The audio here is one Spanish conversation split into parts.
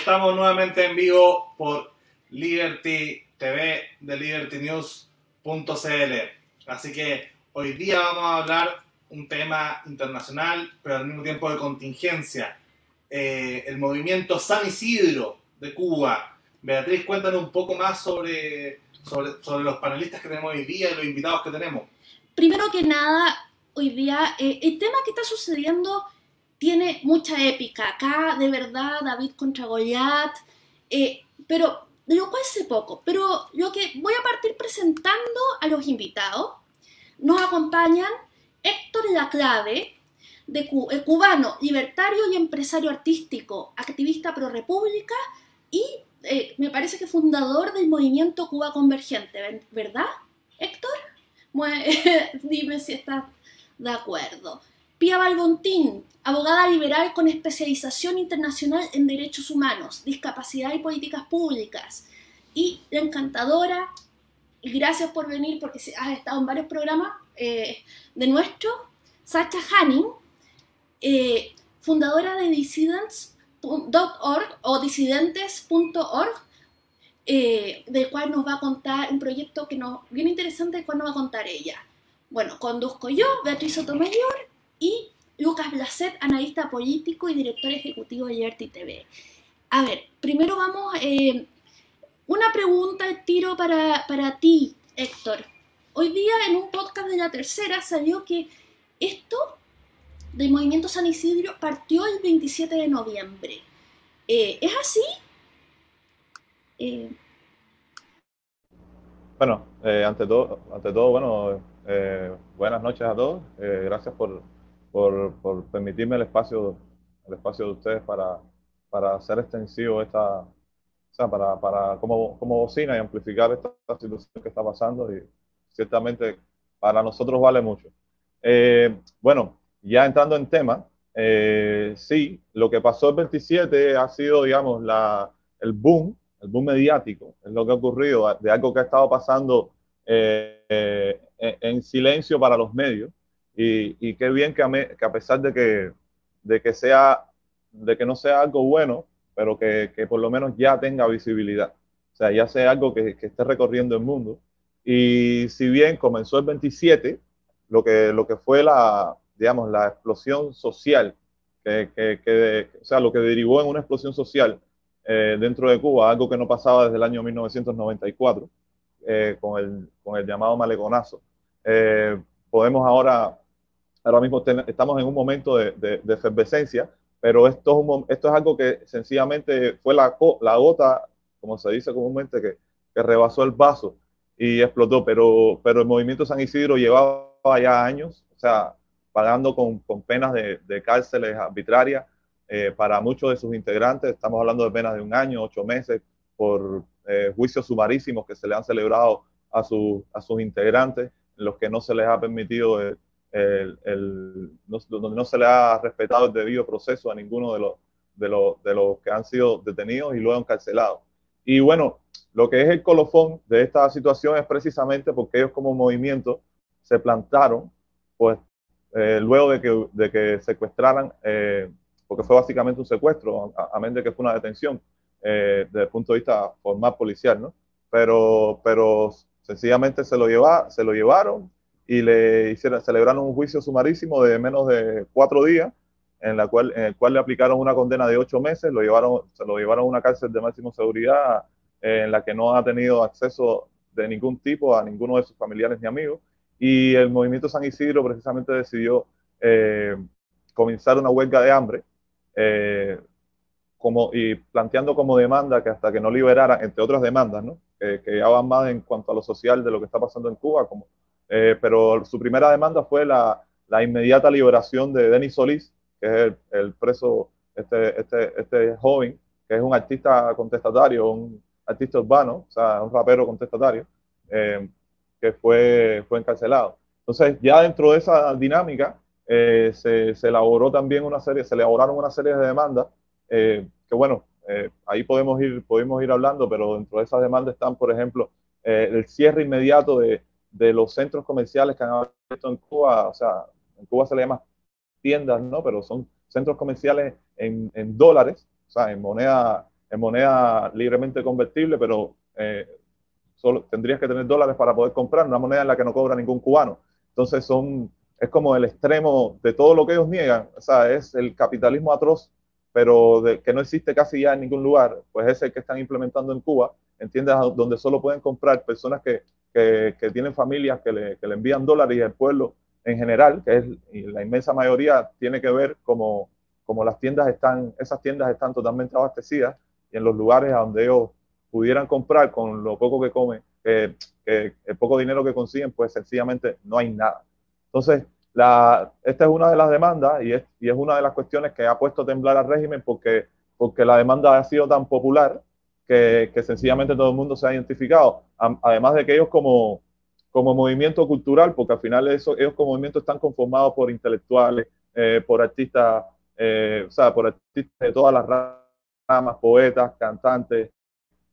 estamos nuevamente en vivo por Liberty TV de libertynews.cl. Así que hoy día vamos a hablar un tema internacional, pero al mismo tiempo de contingencia. Eh, el movimiento San Isidro de Cuba. Beatriz, cuéntanos un poco más sobre, sobre, los panelistas que tenemos hoy día y los invitados que tenemos. Primero que nada, hoy día eh, el tema que está sucediendo tiene mucha épica. Acá, de verdad, David contra Goliat. Eh, pero lo cual sé poco. Pero lo que voy a partir presentando a los invitados. Nos acompañan Héctor Laclave, de eh, cubano, libertario y empresario artístico, activista pro república y eh, me parece que fundador del movimiento Cuba Convergente, ¿verdad, Héctor? Dime si estás de acuerdo. Pia Balbontín, abogada liberal con especialización internacional en derechos humanos, discapacidad y políticas públicas. Y la encantadora, gracias por venir porque has estado en varios programas eh, de nuestro, Sacha Hanning, eh, fundadora de dissidents.org o disidentes.org, eh, del cual nos va a contar un proyecto que nos bien interesante, del cual nos va a contar ella. Bueno, conduzco yo, Beatriz Sotomayor, y Lucas Blacet, analista político y director ejecutivo de Liberty TV. A ver, primero vamos, eh, una pregunta de tiro para, para ti, Héctor. Hoy día en un podcast de la tercera salió que esto del movimiento San Isidro partió el 27 de noviembre. Eh, ¿Es así? Eh, bueno, ante, todo, ante todo, bueno, buenas noches a todos. gracias por, por, por, permitirme el espacio, el espacio de ustedes para, para hacer extensivo esta, o sea, para, para como, como bocina y amplificar esta, situación que está pasando y ciertamente para nosotros vale mucho. Eh, bueno, ya entrando en tema, eh, sí, lo que pasó el 27 ha sido, digamos, la, el boom, el boom mediático, es lo que ha ocurrido, de algo que ha estado pasando eh, en silencio para los medios, y, qué bien que a, pesar de que, de que sea, de que no sea algo bueno, pero que, que, por lo menos ya tenga visibilidad. O sea, ya sea algo que, que, esté recorriendo el mundo. Y si bien comenzó el 27, lo que, lo que fue la, digamos, la explosión social, que, que, o sea, lo que derivó en una explosión social eh, dentro de Cuba, algo que no pasaba desde el año 1994, eh, con, el, con el llamado maleconazo. Eh, podemos ahora ahora mismo estamos en un momento de, efervescencia, pero esto es, un, esto es algo que sencillamente fue la, la gota, como se dice comúnmente, que, que, rebasó el vaso y explotó, pero, pero el movimiento San Isidro llevaba ya años, o sea, pagando con, con penas de, de, cárceles arbitrarias eh, para muchos de sus integrantes, estamos hablando de penas de un año, ocho meses, por eh, juicios sumarísimos que se le han celebrado a, su, a sus integrantes, los que no se les ha permitido... Eh, el, donde no se le ha respetado el debido proceso a ninguno de los, de, los, de los que han sido detenidos y luego encarcelados. Y bueno, lo que es el colofón de esta situación es precisamente porque ellos como movimiento se plantaron, pues eh, luego de que, de que secuestraran, eh, porque fue básicamente un secuestro, a, menos de que fue una detención eh, desde el punto de vista formal policial, ¿no? Pero, pero sencillamente se lo, lleva, se lo llevaron y le hicieron, celebraron un juicio sumarísimo de menos de cuatro días, en, la cual, en el cual le aplicaron una condena de ocho meses, lo llevaron, se lo llevaron a una cárcel de máxima seguridad eh, en la que no ha tenido acceso de ningún tipo a ninguno de sus familiares ni amigos. Y el movimiento San Isidro precisamente decidió eh, comenzar una huelga de hambre eh, como, y planteando como demanda que hasta que no liberaran, entre otras demandas, ¿no? que, que ya van más en cuanto a lo social de lo que está pasando en Cuba, como eh, pero su primera demanda fue la, la, inmediata liberación de Denis Solís, que es el, el, preso, este, este, este joven, que es un artista contestatario, un artista urbano, o sea, un rapero contestatario, eh, que fue, fue encarcelado. Entonces, ya dentro de esa dinámica, eh, se, se, elaboró también una serie, se elaboraron una serie de demandas, que bueno, ahí podemos ir, podemos ir hablando, pero dentro de esas demandas están, por ejemplo, el cierre inmediato de, de los centros comerciales que han abierto en Cuba, o sea, en Cuba se le llama tiendas, ¿no? Pero son centros comerciales en, en dólares, o sea, en moneda, en moneda libremente convertible, pero eh, solo tendrías que tener dólares para poder comprar una moneda en la que no cobra ningún cubano. Entonces son, es como el extremo de todo lo que ellos niegan, o sea, es el capitalismo atroz, pero de, que no existe casi ya en ningún lugar, pues es el que están implementando en Cuba, entiendes, donde solo pueden comprar personas que, que, que tienen familias que le, que le, envían dólares y el pueblo en general, que es la inmensa mayoría, tiene que ver como, como las tiendas están, esas tiendas están totalmente abastecidas y en los lugares a donde ellos pudieran comprar con lo poco que comen, que, que, el poco dinero que consiguen, pues sencillamente no hay nada. Entonces, la, esta es una de las demandas y es, y es una de las cuestiones que ha puesto a temblar al régimen porque, porque la demanda ha sido tan popular que, que sencillamente todo el mundo se ha identificado. Además de que ellos como, como movimiento cultural, porque al final eso, ellos como movimiento están conformados por intelectuales, eh, por artistas, eh, o sea, por artistas de todas las ramas, poetas, cantantes,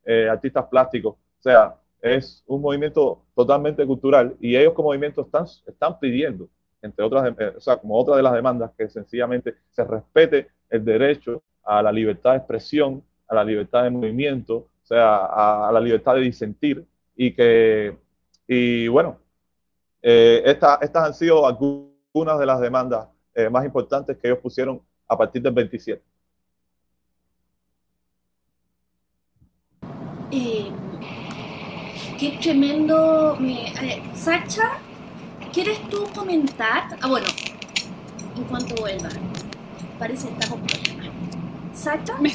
eh, artistas plásticos. O sea, es un movimiento totalmente cultural y ellos como movimiento están, están pidiendo, entre otras, eh, o sea, como otra de las demandas, que sencillamente se respete el derecho a la libertad de expresión, a la libertad de movimiento, o sea, a, la libertad de disentir y que, y bueno, eh, esta, estas han sido algunas de las demandas eh, más importantes que ellos pusieron a partir del 27. Eh, qué tremendo. Me, Sacha, ¿quieres tú comentar? Ah, bueno, en cuanto vuelva. Parece que está con problemas. Sacha, ¿Me,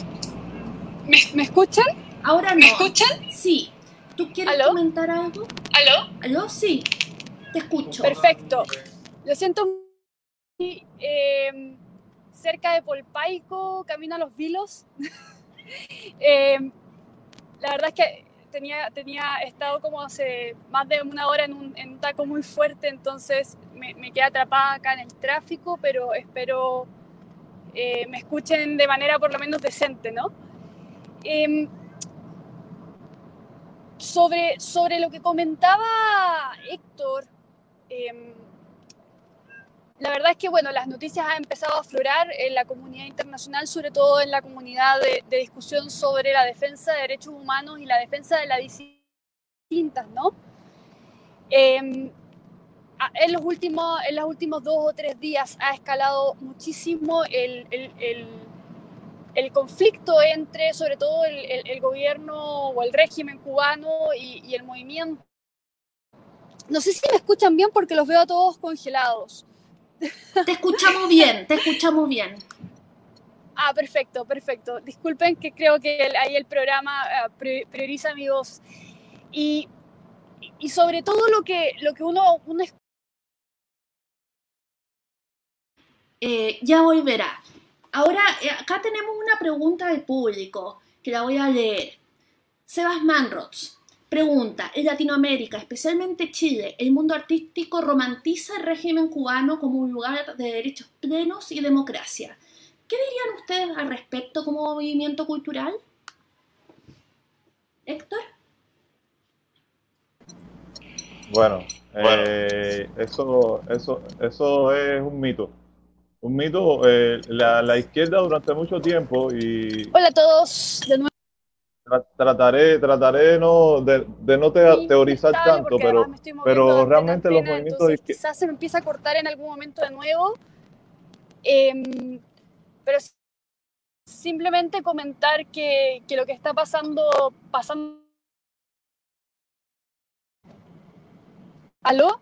me, ¿Me escuchan? ahora no. ¿Me escuchan? Sí. ¿Tú quieres ¿Aló? comentar algo? ¿Aló? ¿Aló? Sí. Te escucho. Perfecto. Lo siento muy, eh, cerca de Polpaico, camino a los Vilos. Eh, la verdad es que tenía, tenía estado como hace más de una hora en un, en un taco muy fuerte, entonces me, quedé atrapada acá en el tráfico, pero espero eh, me escuchen de manera por lo menos decente, ¿no? Em, sobre, sobre lo que comentaba Héctor, em, la verdad es que bueno, las noticias han empezado a aflorar en la comunidad internacional, sobre todo en la comunidad de, discusión sobre la defensa de derechos humanos y la defensa de las distintas, ¿no? Em, en, los últimos, en los últimos dos o tres días ha escalado muchísimo el, conflicto entre, sobre todo, el, gobierno o el régimen cubano y el movimiento. No sé si me escuchan bien porque los veo a todos congelados. Te escuchamos bien, te escuchamos bien. Ah, perfecto, perfecto. Disculpen que creo que el- ahí el programa pri- prioriza mi voz. Y, y sobre todo lo que, lo que uno, uno Eh, ya volverá. Ahora, eh, acá tenemos una pregunta del público que la voy a leer. Sebas Manrots pregunta, en Latinoamérica, especialmente Chile, el mundo artístico romantiza el régimen cubano como un lugar de derechos plenos y democracia. ¿Qué dirían ustedes al respecto como movimiento cultural? Héctor. Bueno, eh, eso, eso, eso es un mito. Un mito, eh, la, la izquierda durante mucho tiempo, y Hola a todos, de nuevo. Tra- trataré, trataré no, de, de no te- teorizar tanto, pero, pero realmente los movimientos entonces Quizás se me empieza a cortar en algún momento de nuevo. Em, pero simplemente comentar que, que lo que está pasando, pasando. ¿Aló?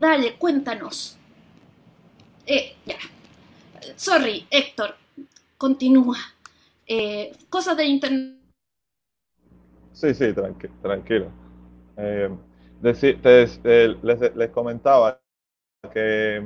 Dale, cuéntanos. Eh, ya. Sorry, Héctor. Continúa. Eh, cosas de internet. Sí, sí, tranqui- tranquilo. Eh, te- eh, les, les comentaba que,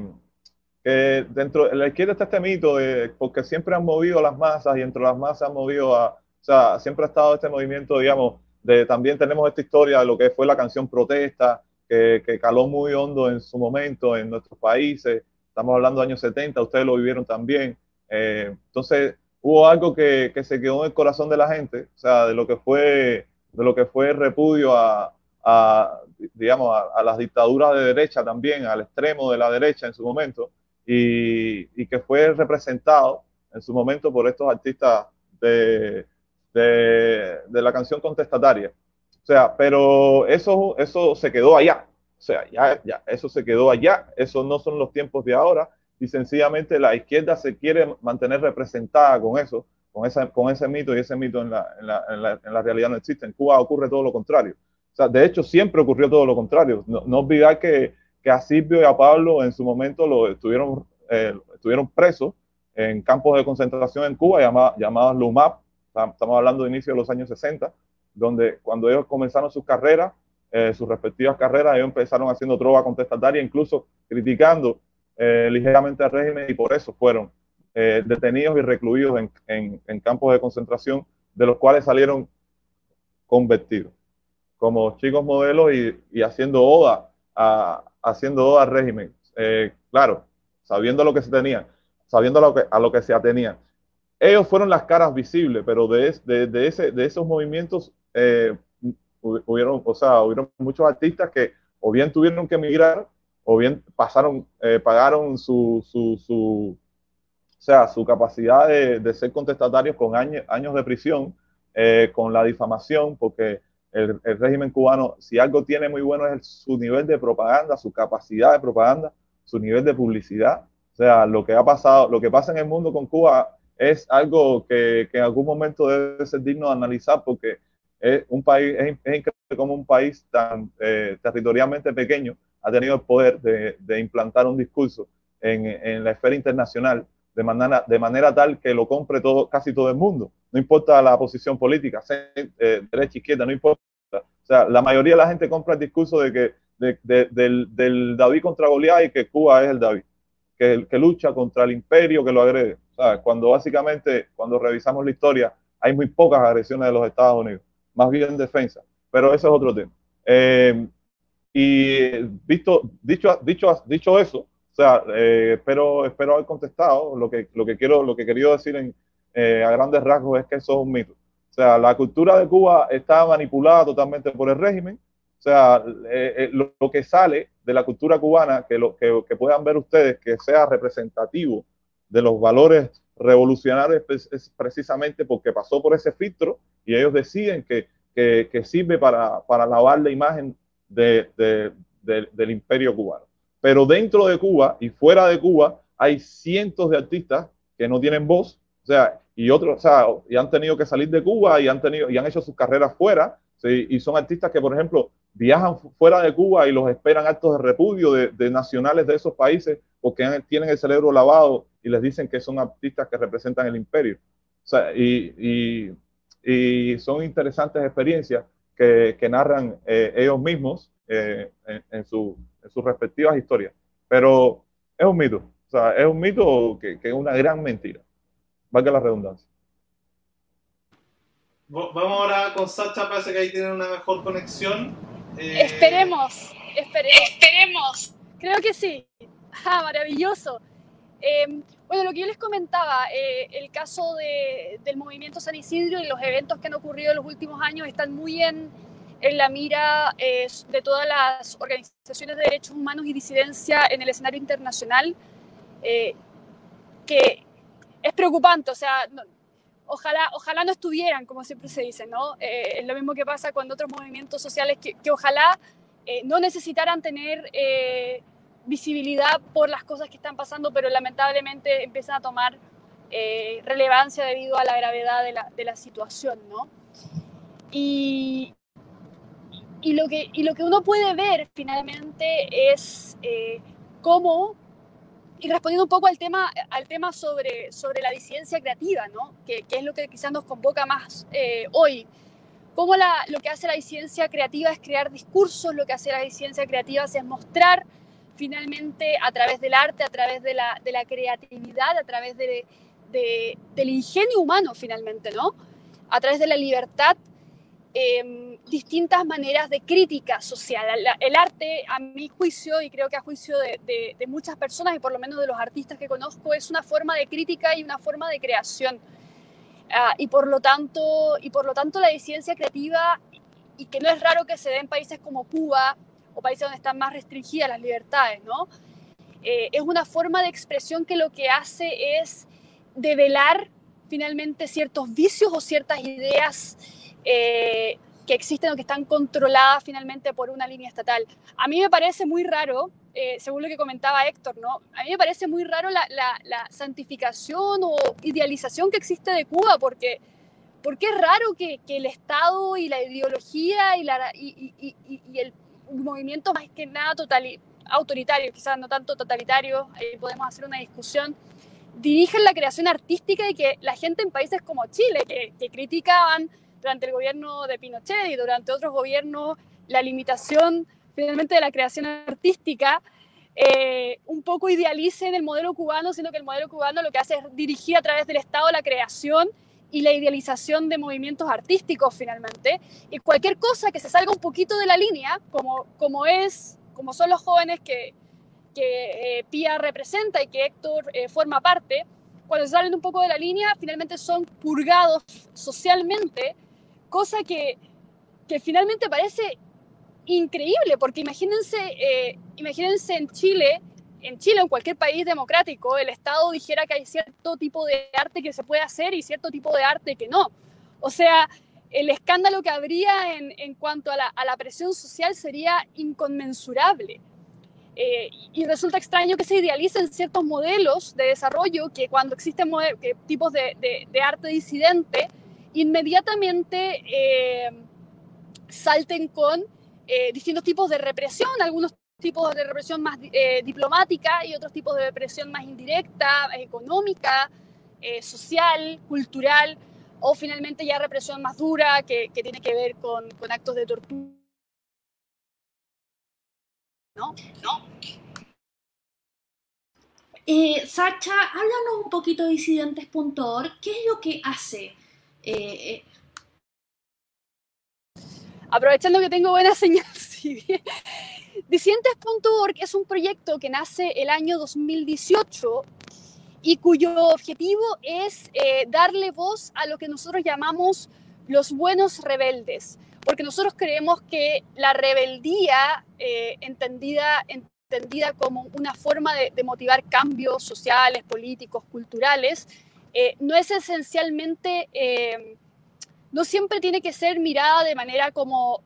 que dentro de la izquierda está este mito de, porque siempre han movido las masas y entre las masas han movido a, o sea, siempre ha estado este movimiento, digamos, de también tenemos esta historia de lo que fue la canción protesta, que, que caló muy hondo en su momento en nuestros países, estamos hablando de años 70, ustedes lo vivieron también, Eh, entonces hubo algo que, que se quedó en el corazón de la gente, o sea, de lo que fue, de lo que fue el repudio a, a, digamos, a, a las dictaduras de derecha también, al extremo de la derecha en su momento, y, y que fue representado en su momento por estos artistas de, de, de la canción contestataria. O sea, pero eso, eso se quedó allá. O sea, ya, ya, eso se quedó allá. Eso no son los tiempos de ahora. Y sencillamente la izquierda se quiere mantener representada con eso, con, esa, con ese mito y ese mito en la, en, la, en, la, realidad no existe. En Cuba ocurre todo lo contrario. O sea, de hecho, siempre ocurrió todo lo contrario. No, no olvidar que, que, a Silvio y a Pablo en su momento lo estuvieron, eh, estuvieron presos en campos de concentración en Cuba llamados LUMAP. Estamos hablando de inicio de los años 60 donde cuando ellos comenzaron sus carreras, eh, sus respectivas carreras, ellos empezaron haciendo trova contestataria, incluso criticando eh, ligeramente al régimen y por eso fueron eh, detenidos y recluidos en, en, en, campos de concentración, de los cuales salieron convertidos como chicos modelos y, y haciendo oda a, haciendo oda al régimen. Eh, claro, sabiendo lo que se tenían, sabiendo lo que, a lo que se atenían. Ellos fueron las caras visibles, pero de, de, de, ese, de esos movimientos eh, hubieron, o sea, hubieron muchos artistas que o bien tuvieron que emigrar o bien pasaron, eh, pagaron su, su, su, o sea, su capacidad de, de ser contestatarios con años, años de prisión, eh, con la difamación, porque el, el, régimen cubano, si algo tiene muy bueno es su nivel de propaganda, su capacidad de propaganda, su nivel de publicidad. O sea, lo que ha pasado, lo que pasa en el mundo con Cuba es algo que, que en algún momento debe ser digno de analizar porque es un país, es, es increíble como un país tan eh, territorialmente pequeño ha tenido el poder de, de implantar un discurso en, en, la esfera internacional de manera, de manera tal que lo compre todo, casi todo el mundo. No importa la posición política, eh, derecha, izquierda, no importa. O sea, la mayoría de la gente compra el discurso de que de, de, del, del, David contra Goliat y que Cuba es el David, que, que lucha contra el imperio que lo agrede. Sea, cuando básicamente, cuando revisamos la historia, hay muy pocas agresiones de los Estados Unidos más bien defensa, pero ese es otro tema. Eh, y visto, dicho, dicho, dicho eso, o sea, eh, espero, espero haber contestado lo que, lo que quiero, lo que querido decir en, eh, a grandes rasgos es que eso es un mito. O sea, la cultura de Cuba está manipulada totalmente por el régimen. O sea, eh, lo, lo, que sale de la cultura cubana, que, lo, que, que puedan ver ustedes, que sea representativo de los valores revolucionarios es, es precisamente porque pasó por ese filtro y ellos deciden que, que, que sirve para, para, lavar la imagen de, de, de, del imperio cubano. Pero dentro de Cuba y fuera de Cuba hay cientos de artistas que no tienen voz, o sea, y otros, o sea, y han tenido que salir de Cuba y han, tenido, y han hecho sus carreras fuera, ¿sí? y son artistas que, por ejemplo, viajan fuera de Cuba y los esperan actos de repudio de, nacionales de esos países porque tienen el cerebro lavado y les dicen que son artistas que representan el imperio. O sea, y, y son interesantes experiencias que, que narran eh, ellos mismos eh, en, en, su, en, sus respectivas historias. Pero es un mito. O sea, es un mito que, que es una gran mentira. Valga la redundancia. Vamos ahora con Sacha, parece que ahí tienen una mejor conexión. Eh... Esperemos, esperemos, esperemos. Creo que sí. Ah, maravilloso. Eh, bueno, lo que yo les comentaba, eh, el caso de, del movimiento San Isidro y los eventos que han ocurrido en los últimos años están muy en, en la mira eh, de todas las organizaciones de derechos humanos y disidencia en el escenario internacional, eh, que es preocupante, o sea, no, ojalá, ojalá no estuvieran, como siempre se dice, ¿no? Es lo mismo que pasa con otros movimientos sociales que, que ojalá no necesitaran tener visibilidad por las cosas que están pasando, pero lamentablemente empiezan a tomar eh, relevancia debido a la gravedad de la, situación, ¿no? Y, lo que, uno puede ver finalmente es eh, cómo, y respondiendo un poco al tema, al tema sobre, sobre la disidencia creativa, ¿no? que, es lo que quizás nos convoca más eh, hoy, cómo lo que hace la disidencia creativa es crear discursos, lo que hace la disidencia creativa es mostrar finalmente a través del arte, a través de la, de la creatividad, a través de, de, del ingenio humano finalmente, ¿no? A través de la libertad, eh, distintas maneras de crítica social. El arte, a mi juicio, y creo que a juicio de, muchas personas, y por lo menos de los artistas que conozco, es una forma de crítica y una forma de creación. Uh, y, por lo tanto, y por lo tanto la disidencia creativa, y que no es raro que se dé en países como Cuba, o países donde están más restringidas las libertades, ¿no? Eh, es una forma de expresión que lo que hace es develar finalmente ciertos vicios o ciertas ideas eh, que existen o que están controladas finalmente por una línea estatal. A mí me parece muy raro, eh, según lo que comentaba Héctor, ¿no? A mí me parece muy raro la, santificación o idealización que existe de Cuba, porque, porque es raro que, el Estado y la ideología y, la, y, el movimiento más que nada total, autoritario, quizás no tanto totalitario, ahí podemos hacer una discusión, dirigen la creación artística y que la gente en países como Chile, que, que criticaban durante el gobierno de Pinochet y durante otros gobiernos la limitación finalmente de la creación artística, eh, un poco idealicen el modelo cubano, siendo que el modelo cubano lo que hace es dirigir a través del Estado la creación y la idealización de movimientos artísticos finalmente. Y cualquier cosa que se salga un poquito de la línea, como, como, es, como son los jóvenes que, que eh, Pía representa y que Héctor eh, forma parte, cuando salen un poco de la línea, finalmente son purgados socialmente cosa que, que finalmente parece increíble, porque imagínense, eh, imagínense en Chile, en Chile o en cualquier país democrático, el Estado dijera que hay cierto tipo de arte que se puede hacer y cierto tipo de arte que no. O sea, el escándalo que habría en, en cuanto a la, a la, presión social sería inconmensurable. Eh, y resulta extraño que se idealicen ciertos modelos de desarrollo que cuando existen que tipos de, de, de arte disidente, inmediatamente eh, salten con eh, distintos tipos de represión, algunos tipos de represión más eh, diplomática y otros tipos de represión más indirecta, económica, social, cultural, o finalmente ya represión más dura que, tiene que ver con, con, actos de tortura. ¿No? ¿No? Sacha, háblanos un poquito de disidentes.org. ¿Qué es lo que hace? Eh, eh. Aprovechando que tengo buena señal, sí. Disidentes.org es un proyecto que nace el año 2018 y cuyo objetivo es eh, darle voz a lo que nosotros llamamos los buenos rebeldes, porque nosotros creemos que la rebeldía, entendida, entendida como una forma de, motivar cambios sociales, políticos, culturales, eh, no es esencialmente, eh, no siempre tiene que ser mirada de manera como,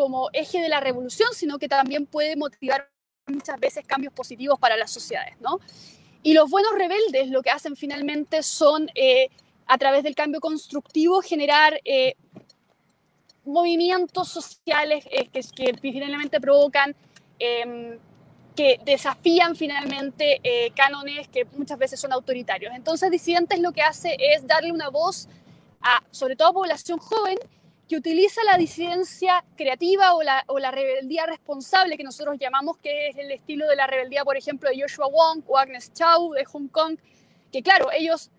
como eje de la revolución, sino que también puede motivar muchas veces cambios positivos para las sociedades, ¿no? Y los buenos rebeldes lo que hacen finalmente son, eh, a través del cambio constructivo, generar movimientos sociales que, que, finalmente provocan em, que desafían finalmente eh, cánones que muchas veces son autoritarios. Entonces, Disidentes lo que hace es darle una voz a, sobre todo a población joven, que utiliza la disidencia creativa o la, o la, rebeldía responsable que nosotros llamamos, que es el estilo de la rebeldía, por ejemplo, de Joshua Wong o Agnes Chow de Hong Kong, que claro, ellos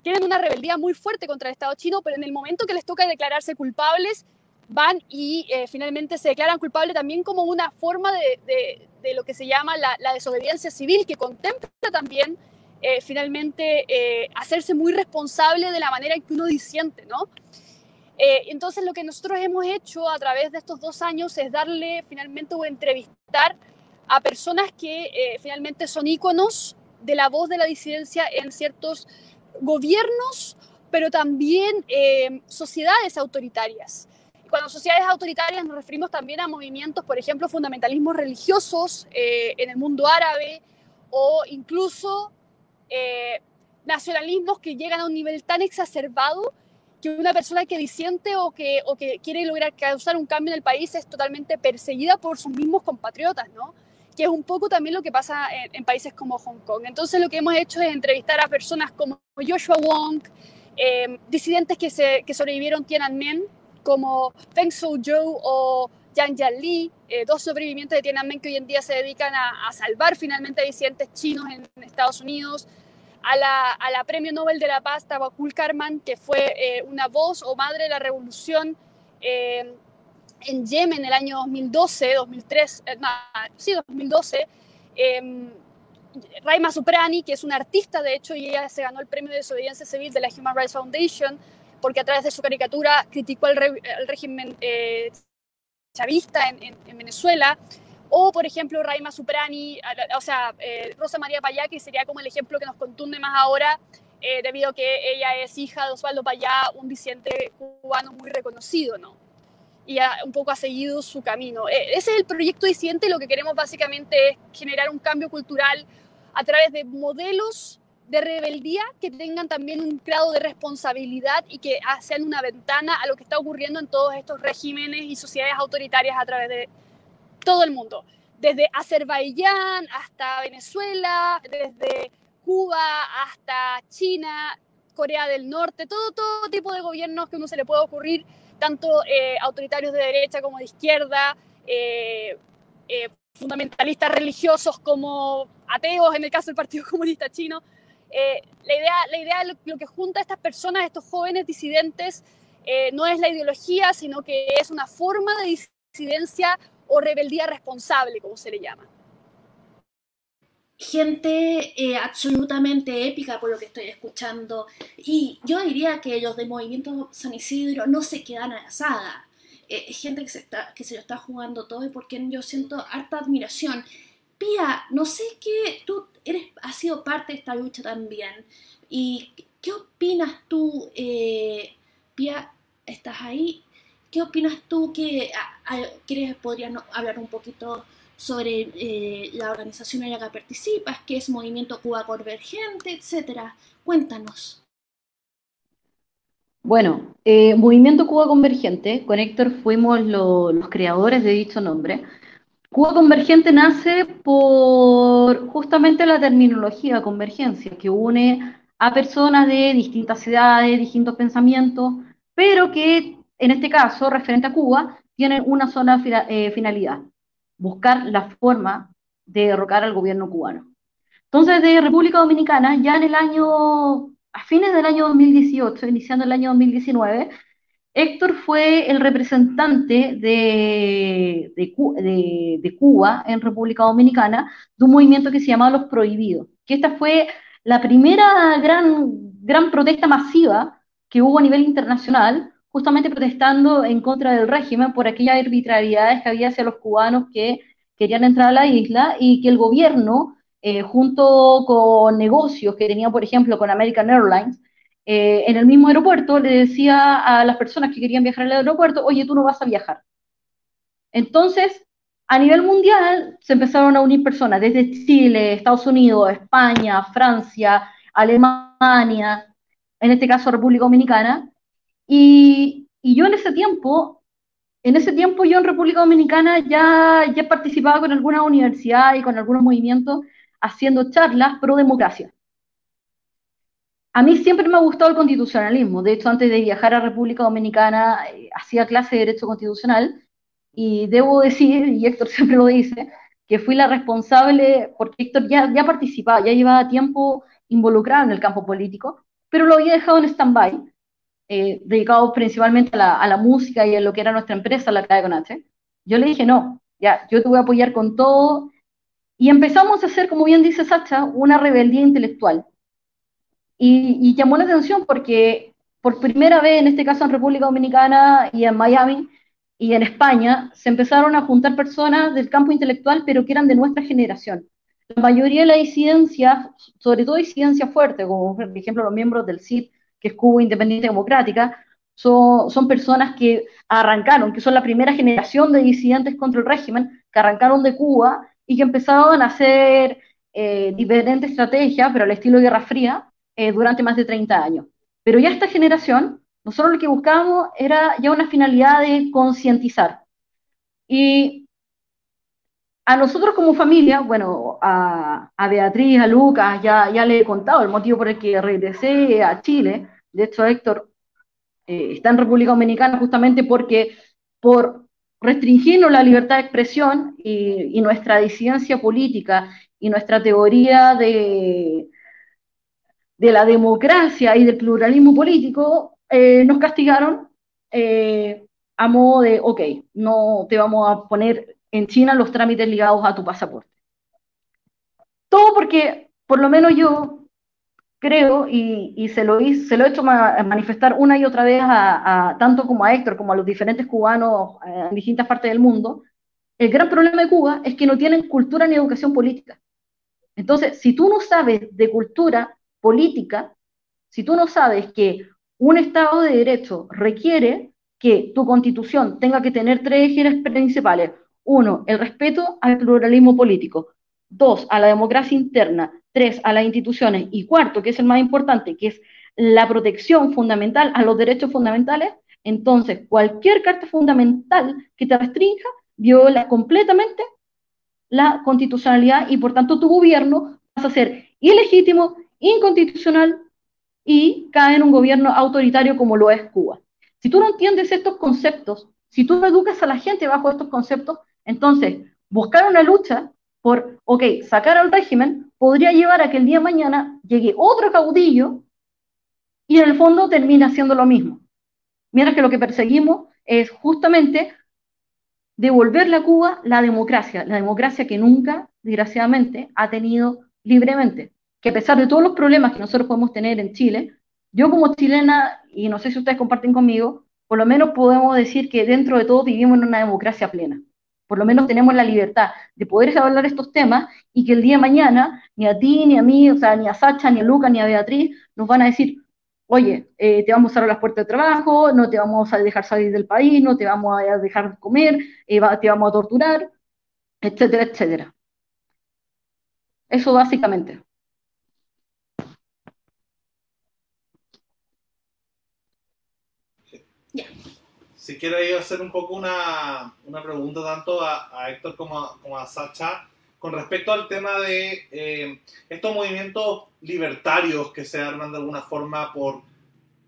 tienen una rebeldía muy fuerte contra el Estado chino, pero en el momento que les toca declararse culpables, van y eh, finalmente se declaran culpables también como una forma de, de, lo que se llama la, desobediencia civil, que contempla también eh, finalmente eh, hacerse muy responsable de la manera en que uno disiente, ¿no? Entonces lo que nosotros hemos hecho a través de estos dos años es darle finalmente o entrevistar a personas que finalmente son íconos de la voz de la disidencia en ciertos gobiernos, pero también sociedades autoritarias. Cuando sociedades autoritarias nos referimos también a movimientos, por ejemplo, fundamentalismos religiosos eh, en el mundo árabe o incluso eh, nacionalismos que llegan a un nivel tan exacerbado que una persona que disiente o que, o que quiere lograr causar un cambio en el país es totalmente perseguida por sus mismos compatriotas, ¿no? que es un poco también lo que pasa en, países como Hong Kong. Entonces lo que hemos hecho es entrevistar a personas como Joshua Wong, eh, disidentes que, se, que sobrevivieron Tiananmen, como Feng Shou-zhou o Yang Jianli, eh, dos sobrevivientes de Tiananmen que hoy en día se dedican a, salvar finalmente a disidentes chinos en, Estados Unidos, a la, a la, Premio Nobel de la Paz Tawakkul Karman, que fue eh, una voz o madre de la revolución eh, en Yemen en el año 2012, 2003, no, sí, 2012. Em, Raima Suprani, que es una artista, de hecho, y ella se ganó el premio de desobediencia civil de la Human Rights Foundation porque a través de su caricatura criticó el, régimen eh, chavista en, Venezuela, o por ejemplo Raima Suprani, o sea, eh, Rosa María Payá, que sería como el ejemplo que nos contunde más ahora, eh, debido a que ella es hija de Osvaldo Payá, un disidente cubano muy reconocido, ¿no? Y un poco ha seguido su camino. Eh, ese es el proyecto disidente lo que queremos básicamente es generar un cambio cultural a través de modelos de rebeldía que tengan también un grado de responsabilidad y que sean una ventana a lo que está ocurriendo en todos estos regímenes y sociedades autoritarias a través de todo el mundo. Desde Azerbaiyán hasta Venezuela, desde Cuba hasta China, Corea del Norte, todo, todo tipo de gobiernos que uno se le puede ocurrir, tanto eh, autoritarios de derecha como de izquierda, eh, eh, fundamentalistas religiosos como ateos, en el caso del Partido Comunista Chino. la idea, la idea lo, lo, que junta a estas personas, estos jóvenes disidentes, no es la ideología, sino que es una forma de disidencia o rebeldía responsable, como se le llama gente eh, absolutamente épica por lo que estoy escuchando. Y yo diría que los de Movimiento San Isidro no se quedan a la saga. Eh, gente que se, está, que se lo está jugando todo y porque yo siento harta admiración. Pía, no sé qué, tú eres, has sido parte de esta lucha también. ¿Y qué opinas tú, eh, Pía, estás ahí? ¿Qué opinas tú que quieres, podrías hablar un poquito sobre eh, la organización en la que participas, que es Movimiento Cuba Convergente, etcétera. Cuéntanos. Bueno, eh, Movimiento Cuba Convergente, con Héctor fuimos los creadores de dicho nombre. Cuba Convergente nace por justamente la terminología convergencia, que une a personas de distintas edades, distintos pensamientos, pero que en este caso, referente a Cuba, tienen una sola eh, finalidad, buscar la forma de derrocar al gobierno cubano. Entonces, de República Dominicana, ya en el año, a fines del año 2018, iniciando el año 2019, Héctor fue el representante de, de, Cuba en República Dominicana de un movimiento que se llamaba Los Prohibidos, que esta fue la primera gran, gran protesta masiva que hubo a nivel internacional justamente protestando en contra del régimen por aquellas arbitrariedades que había hacia los cubanos que querían entrar a la isla y que el gobierno, eh, junto con negocios que tenía, por ejemplo, con American Airlines, eh, en el mismo aeropuerto le decía a las personas que querían viajar al aeropuerto, oye, tú no vas a viajar. Entonces, a nivel mundial se empezaron a unir personas desde Chile, Estados Unidos, España, Francia, Alemania, en este caso República Dominicana, y, yo en ese tiempo, en ese tiempo yo en República Dominicana ya, ya participaba con algunas universidades y con algunos movimientos haciendo charlas pro democracia. A mí siempre me ha gustado el constitucionalismo. De hecho, antes de viajar a República Dominicana, eh, hacía clase de Derecho Constitucional y debo decir, y Héctor siempre lo dice, que fui la responsable, porque Héctor ya, ya participaba, ya llevaba tiempo involucrado en el campo político, pero lo había dejado en stand-by eh, dedicados principalmente a la, música y a lo que era nuestra empresa, la Clave con H, yo le dije, no, ya, yo te voy a apoyar con todo. Y empezamos a hacer, como bien dice Sacha, una rebeldía intelectual. Y, llamó la atención porque por primera vez, en este caso en República Dominicana y en Miami y en España, se empezaron a juntar personas del campo intelectual, pero que eran de nuestra generación. La mayoría de la disidencia, sobre todo disidencia fuerte, como por ejemplo los miembros del CID, que es Cuba Independiente Democrática, son, son personas que arrancaron, que son la primera generación de disidentes contra el régimen, que arrancaron de Cuba y que empezaron a hacer eh, diferentes estrategias, pero al estilo Guerra Fría, eh, durante más de 30 años. Pero ya esta generación, nosotros lo que buscábamos era ya una finalidad de concientizar. Y a nosotros como familia, bueno, a, Beatriz, a Lucas, ya, ya le he contado el motivo por el que regresé a Chile. De hecho, Héctor eh, está en República Dominicana justamente porque por restringirnos la libertad de expresión y, nuestra disidencia política y nuestra teoría de, de la democracia y del pluralismo político, eh, nos castigaron eh, a modo de, ok, no te vamos a poner en China los trámites ligados a tu pasaporte. Todo porque, por lo menos yo creo, y, se, lo, se lo he hecho manifestar una y otra vez a, tanto como a Héctor como a los diferentes cubanos eh, en distintas partes del mundo, el gran problema de Cuba es que no tienen cultura ni educación política. Entonces, si tú no sabes de cultura política, si tú no sabes que un Estado de Derecho requiere que tu constitución tenga que tener tres ejes principales. Uno, el respeto al pluralismo político. Dos, a la democracia interna. Tres, a las instituciones. Y cuarto, que es el más importante, que es la protección fundamental a los derechos fundamentales. Entonces, cualquier carta fundamental que te restrinja viola completamente la constitucionalidad y por tanto tu gobierno pasa a ser ilegítimo, inconstitucional y cae en un gobierno autoritario como lo es Cuba. Si tú no entiendes estos conceptos, si tú no educas a la gente bajo estos conceptos, entonces buscar una lucha por, ok, sacar al régimen podría llevar a que el día de mañana llegue otro caudillo y en el fondo termine haciendo lo mismo. Mientras que lo que perseguimos es justamente devolverle a Cuba la democracia, la democracia que nunca, desgraciadamente, ha tenido libremente. Que a pesar de todos los problemas que nosotros podemos tener en Chile, yo como chilena, y no sé si ustedes comparten conmigo, por lo menos podemos decir que dentro de todo vivimos en una democracia plena. Por lo menos tenemos la libertad de poder hablar estos temas y que el día de mañana ni a ti, ni a mí, o sea, ni a Sacha, ni a Luca, ni a Beatriz nos van a decir, oye, eh, te vamos a cerrar las puertas de trabajo, no te vamos a dejar salir del país, no te vamos a dejar comer, eh, te vamos a torturar, etcétera, etcétera. Eso básicamente. Si quiero hacer un poco una, una pregunta tanto a, Héctor como a, como Sacha con respecto al tema de eh, estos movimientos libertarios que se arman de alguna forma por,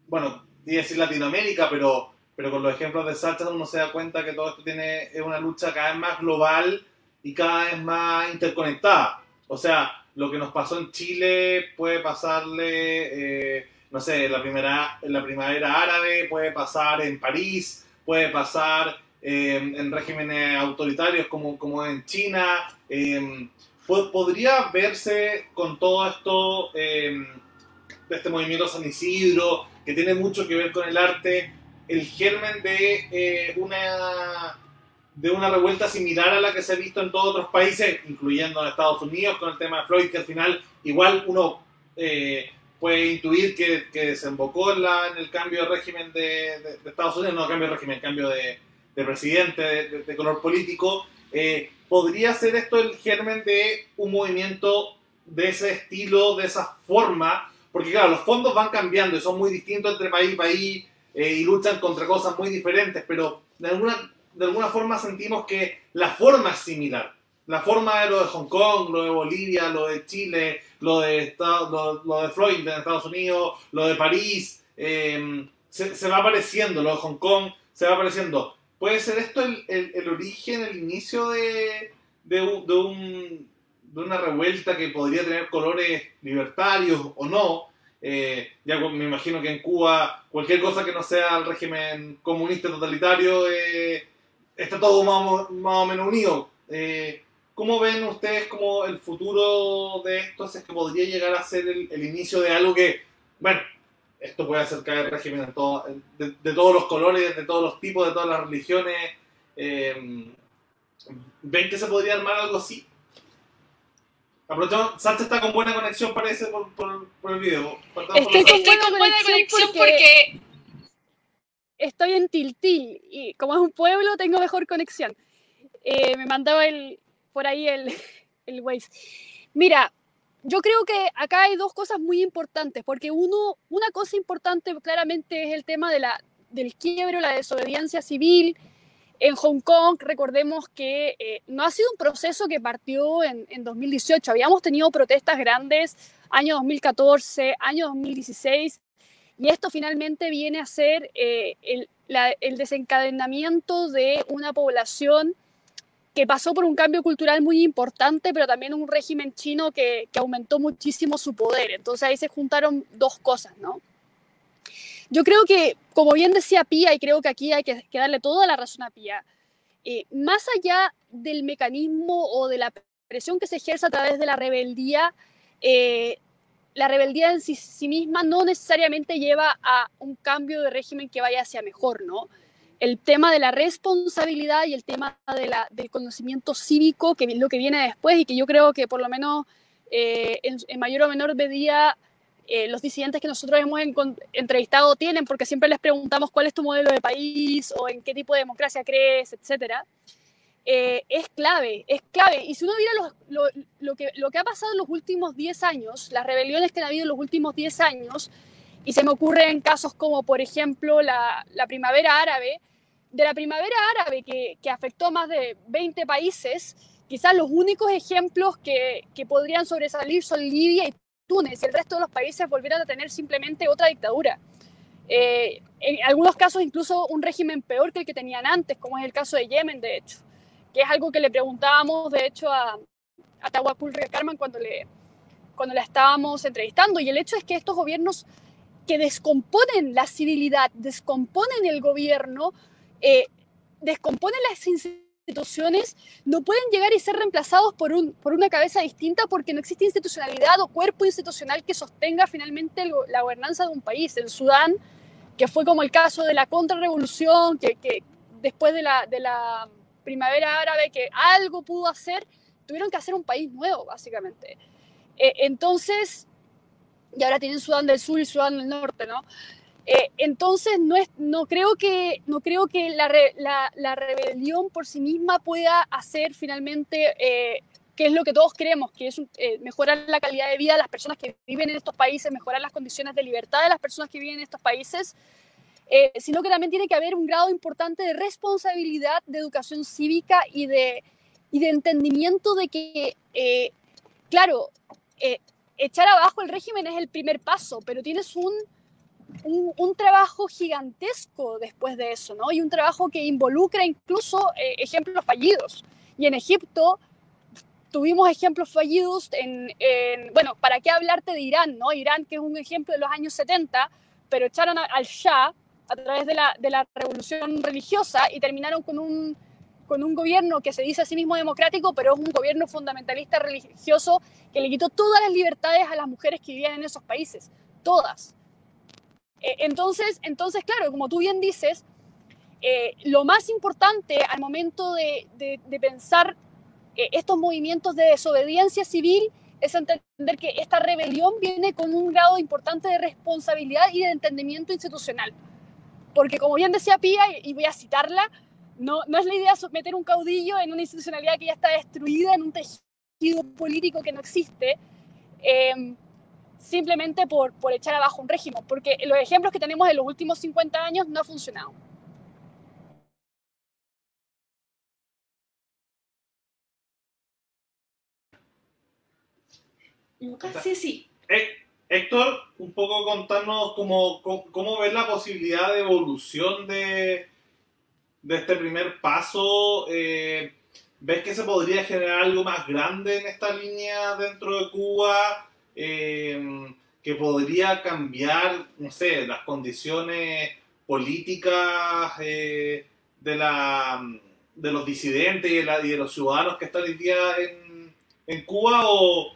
bueno, y decir Latinoamérica, pero, pero con los ejemplos de Sacha uno se da cuenta que todo esto tiene es una lucha cada vez más global y cada vez más interconectada. O sea, lo que nos pasó en Chile puede pasarle, eh, no sé, la, primera, la primavera árabe, puede pasar en París, puede pasar eh, en regímenes autoritarios como, como en China. Eh, podría verse con todo esto, eh, este movimiento San Isidro, que tiene mucho que ver con el arte, el germen de una de una revuelta similar a la que se ha visto en todos otros países, incluyendo en Estados Unidos, con el tema de Floyd, que al final igual uno puede intuir que, que desembocó en, la, en, el cambio de régimen de, Estados Unidos, no cambio de régimen, cambio de, de presidente de, color político, eh, ¿podría ser esto el germen de un movimiento de ese estilo, de esa forma? Porque claro, los fondos van cambiando y son muy distintos entre país y país eh, y luchan contra cosas muy diferentes, pero de alguna, de alguna forma sentimos que la forma es similar. La forma de lo de Hong Kong, lo de Bolivia, lo de Chile, lo de, lo, lo de Floyd en Estados Unidos, lo de París, em, se, va apareciendo, lo de Hong Kong se va apareciendo. ¿Puede ser esto el, origen, el inicio de, de, de, un, de, una revuelta que podría tener colores libertarios o no? Eh, ya me imagino que en Cuba cualquier cosa que no sea el régimen comunista totalitario eh, está todo más, más, o menos unido. Eh, ¿Cómo ven ustedes como el futuro de esto? Es que podría llegar a ser el, el inicio de algo que, bueno, esto puede hacer caer régimen de, de, todos los colores, de todos los tipos, de todas las religiones. Eh, ¿Ven que se podría armar algo así? Aprovechamos, Sánchez está con buena conexión, parece, por, por, por el video. Estoy, con, Estoy con buena conexión porque, porque, estoy en Tiltil y como es un pueblo tengo mejor conexión. Eh, me mandaba el, por ahí el, el Waze. Mira, yo creo que acá hay dos cosas muy importantes, porque uno, una cosa importante claramente es el tema de la, del quiebro, la desobediencia civil. En Hong Kong, recordemos que eh, no ha sido un proceso que partió en, en, 2018. Habíamos tenido protestas grandes año 2014, año 2016, y esto finalmente viene a ser eh, el, la, el desencadenamiento de una población que pasó por un cambio cultural muy importante, pero también un régimen chino que, que, aumentó muchísimo su poder. Entonces ahí se juntaron dos cosas, ¿no? Yo creo que, como bien decía Pía, y creo que aquí hay que, que darle toda la razón a Pía, eh, más allá del mecanismo o de la presión que se ejerce a través de la rebeldía, eh, la rebeldía en sí, sí misma no necesariamente lleva a un cambio de régimen que vaya hacia mejor, ¿no? El tema de la responsabilidad y el tema de la, del conocimiento cívico, que es lo que viene después y que yo creo que por lo menos eh, en, en, mayor o menor medida eh, los disidentes que nosotros hemos entrevistado tienen, porque siempre les preguntamos cuál es tu modelo de país o en qué tipo de democracia crees, etcétera, eh, es clave, es clave. Y si uno mira lo, lo, que, lo que ha pasado en los últimos 10 años, las rebeliones que han habido en los últimos 10 años, y se me ocurren casos como, por ejemplo, la, la primavera árabe, de la primavera árabe que, que, afectó a más de 20 países, quizás los únicos ejemplos que, que podrían sobresalir son Libia y Túnez, y el resto de los países volvieran a tener simplemente otra dictadura. Eh, en algunos casos incluso un régimen peor que el que tenían antes, como es el caso de Yemen, de hecho, que es algo que le preguntábamos, de hecho, a, a Tawakul Carmen cuando le, cuando la estábamos entrevistando. Y el hecho es que estos gobiernos que descomponen la civilidad, descomponen el gobierno, eh, descomponen las instituciones, no pueden llegar y ser reemplazados por, un, por una cabeza distinta porque no existe institucionalidad o cuerpo institucional que sostenga finalmente la gobernanza de un país. En Sudán, que fue como el caso de la contrarrevolución, que, después de la, de la primavera árabe, que algo pudo hacer, tuvieron que hacer un país nuevo, básicamente. Eh, entonces, y ahora tienen Sudán del Sur y Sudán del Norte, ¿no? Eh, entonces, no, es, no creo que, no creo que la, la, la rebelión por sí misma pueda hacer finalmente, eh, que es lo que todos creemos, que es eh, mejorar la calidad de vida de las personas que viven en estos países, mejorar las condiciones de libertad de las personas que viven en estos países, eh, sino que también tiene que haber un grado importante de responsabilidad, de educación cívica y de, y de entendimiento de que, claro, echar abajo el régimen es el primer paso, pero tienes un, un, trabajo gigantesco después de eso, ¿no? Y un trabajo que involucra incluso eh, ejemplos fallidos. Y en Egipto tuvimos ejemplos fallidos en, bueno, ¿para qué hablarte de Irán, ¿no? Irán, que es un ejemplo de los años 70, pero echaron al Shah a través de la, revolución religiosa y terminaron con un, con un gobierno que se dice a sí mismo democrático, pero es un gobierno fundamentalista religioso que le quitó todas las libertades a las mujeres que vivían en esos países, todas. Eh, entonces, entonces, claro, como tú bien dices, eh, lo más importante al momento de, pensar eh, estos movimientos de desobediencia civil es entender que esta rebelión viene con un grado importante de responsabilidad y de entendimiento institucional. Porque como bien decía Pía, y voy a citarla, no, no es la idea meter un caudillo en una institucionalidad que ya está destruida, en un tejido político que no existe simplemente por, por echar abajo un régimen, porque los ejemplos que tenemos en los últimos 50 años no ha funcionado. Sí, sí. Héctor, un poco contarnos cómo, cómo, ves la posibilidad de evolución de, de este primer paso. Eh, ¿Ves que se podría generar algo más grande en esta línea dentro de Cuba? Em, que podría cambiar, no sé, las condiciones políticas eh, de, la, de los disidentes y de, los ciudadanos que están hoy día en, en Cuba o,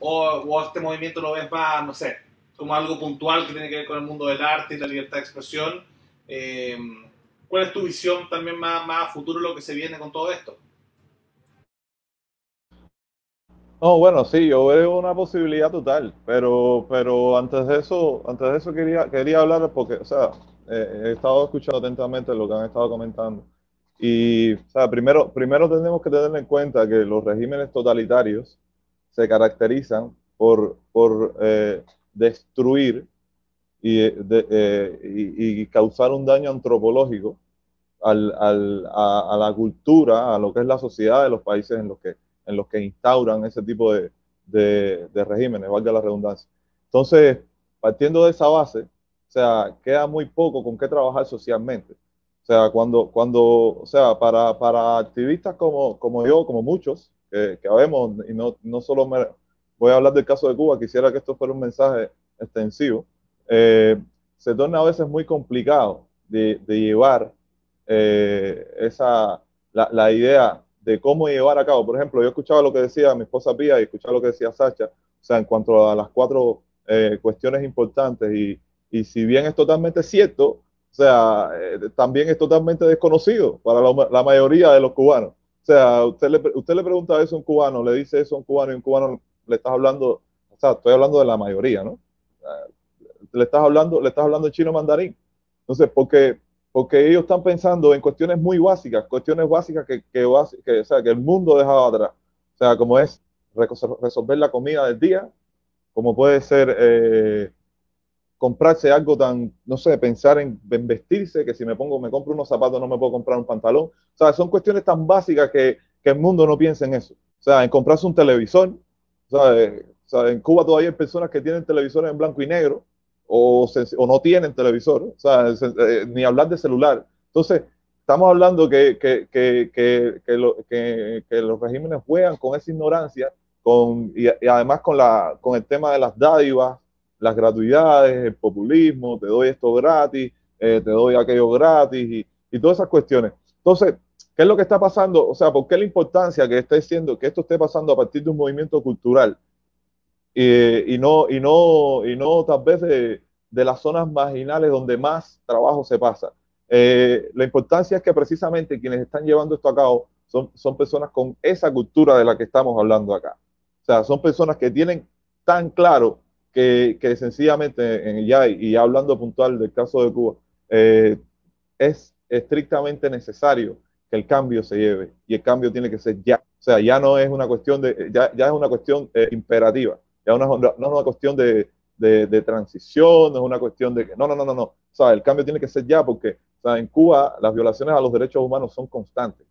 o, este movimiento lo ves más, no sé, como algo puntual que tiene que ver con el mundo del arte y la libertad de expresión. Em, ¿Cuál es tu visión también más, más a futuro lo que se viene con todo esto? No, bueno, sí, yo veo una posibilidad total, pero, pero antes de eso, antes de eso quería, quería hablar porque, o sea, eh, he estado escuchando atentamente lo que han estado comentando. Y, o sea, primero, primero tenemos que tener en cuenta que los regímenes totalitarios se caracterizan por, por eh, destruir y, eh, y, causar un daño antropológico al, al, a, a la cultura, a lo que es la sociedad de los países en los que en los que instauran ese tipo de, de, regímenes, valga la redundancia. Entonces, partiendo de esa base, o sea, queda muy poco con qué trabajar socialmente. O sea, cuando, cuando o sea, para, para activistas como, como yo, como muchos, que, que vemos, y no, no solo me, voy a hablar del caso de Cuba, quisiera que esto fuera un mensaje extensivo, eh, se torna a veces muy complicado de, de llevar eh, esa, la, la, idea de cómo llevar a cabo. Por ejemplo, yo escuchaba lo que decía mi esposa Pía y escuchaba lo que decía Sacha, o sea, en cuanto a las cuatro eh, cuestiones importantes y, y, si bien es totalmente cierto, o sea, eh, también es totalmente desconocido para la, mayoría de los cubanos. O sea, usted le, usted le pregunta eso a un cubano, le dice eso a un cubano y un cubano le estás hablando, o sea, estoy hablando de la mayoría, ¿no? le estás hablando, le estás hablando chino mandarín. Entonces, porque, porque ellos están pensando en cuestiones muy básicas, cuestiones básicas que, que, que, o sea, que el mundo ha dejado atrás. O sea, como es resolver la comida del día, como puede ser eh, comprarse algo tan, no sé, pensar en, vestirse, que si me pongo, me compro unos zapatos, no me puedo comprar un pantalón. O sea, son cuestiones tan básicas que, que el mundo no piensa en eso. O sea, en comprarse un televisor. O sea, en Cuba todavía hay personas que tienen televisores en blanco y negro o, o no tienen televisor, eh, ni hablar de celular. Entonces, estamos hablando que, que, que, que, los regímenes juegan con esa ignorancia con, y, además con, la, con el tema de las dádivas, las gratuidades, el populismo, te doy esto gratis, eh, te doy aquello gratis y, y, todas esas cuestiones. Entonces, ¿qué es lo que está pasando? O sea, ¿por qué la importancia que esté siendo, que esto esté pasando a partir de un movimiento cultural? Y, no, y, no, y no tal vez de, de, las zonas marginales donde más trabajo se pasa. Eh, la importancia es que precisamente quienes están llevando esto a cabo son, son personas con esa cultura de la que estamos hablando acá. O sea, son personas que tienen tan claro que, que sencillamente, en, ya, y hablando puntual del caso de Cuba, eh, es estrictamente necesario que el cambio se lleve y el cambio tiene que ser ya. O sea, ya no es una cuestión de, ya, ya es una cuestión eh, imperativa. No, no, es una cuestión de, transición, no es una cuestión de que, no, no, no, no, no. El cambio tiene que ser ya porque en Cuba las violaciones a los derechos humanos son constantes,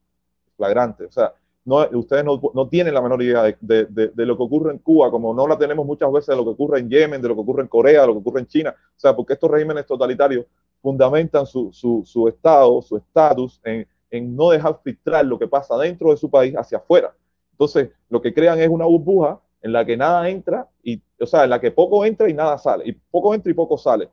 flagrantes. O sea, no, ustedes no, no tienen la menor idea de, lo que ocurre en Cuba, como no la tenemos muchas veces de lo que ocurre en Yemen, de lo que ocurre en Corea, de lo que ocurre en China. O sea, porque estos regímenes totalitarios fundamentan su, su, su estado, su estatus en, en no dejar filtrar lo que pasa dentro de su país hacia afuera. Entonces, lo que crean es una burbuja en la que nada entra, y, o sea, en la que poco entra y nada sale, y poco entra y poco sale.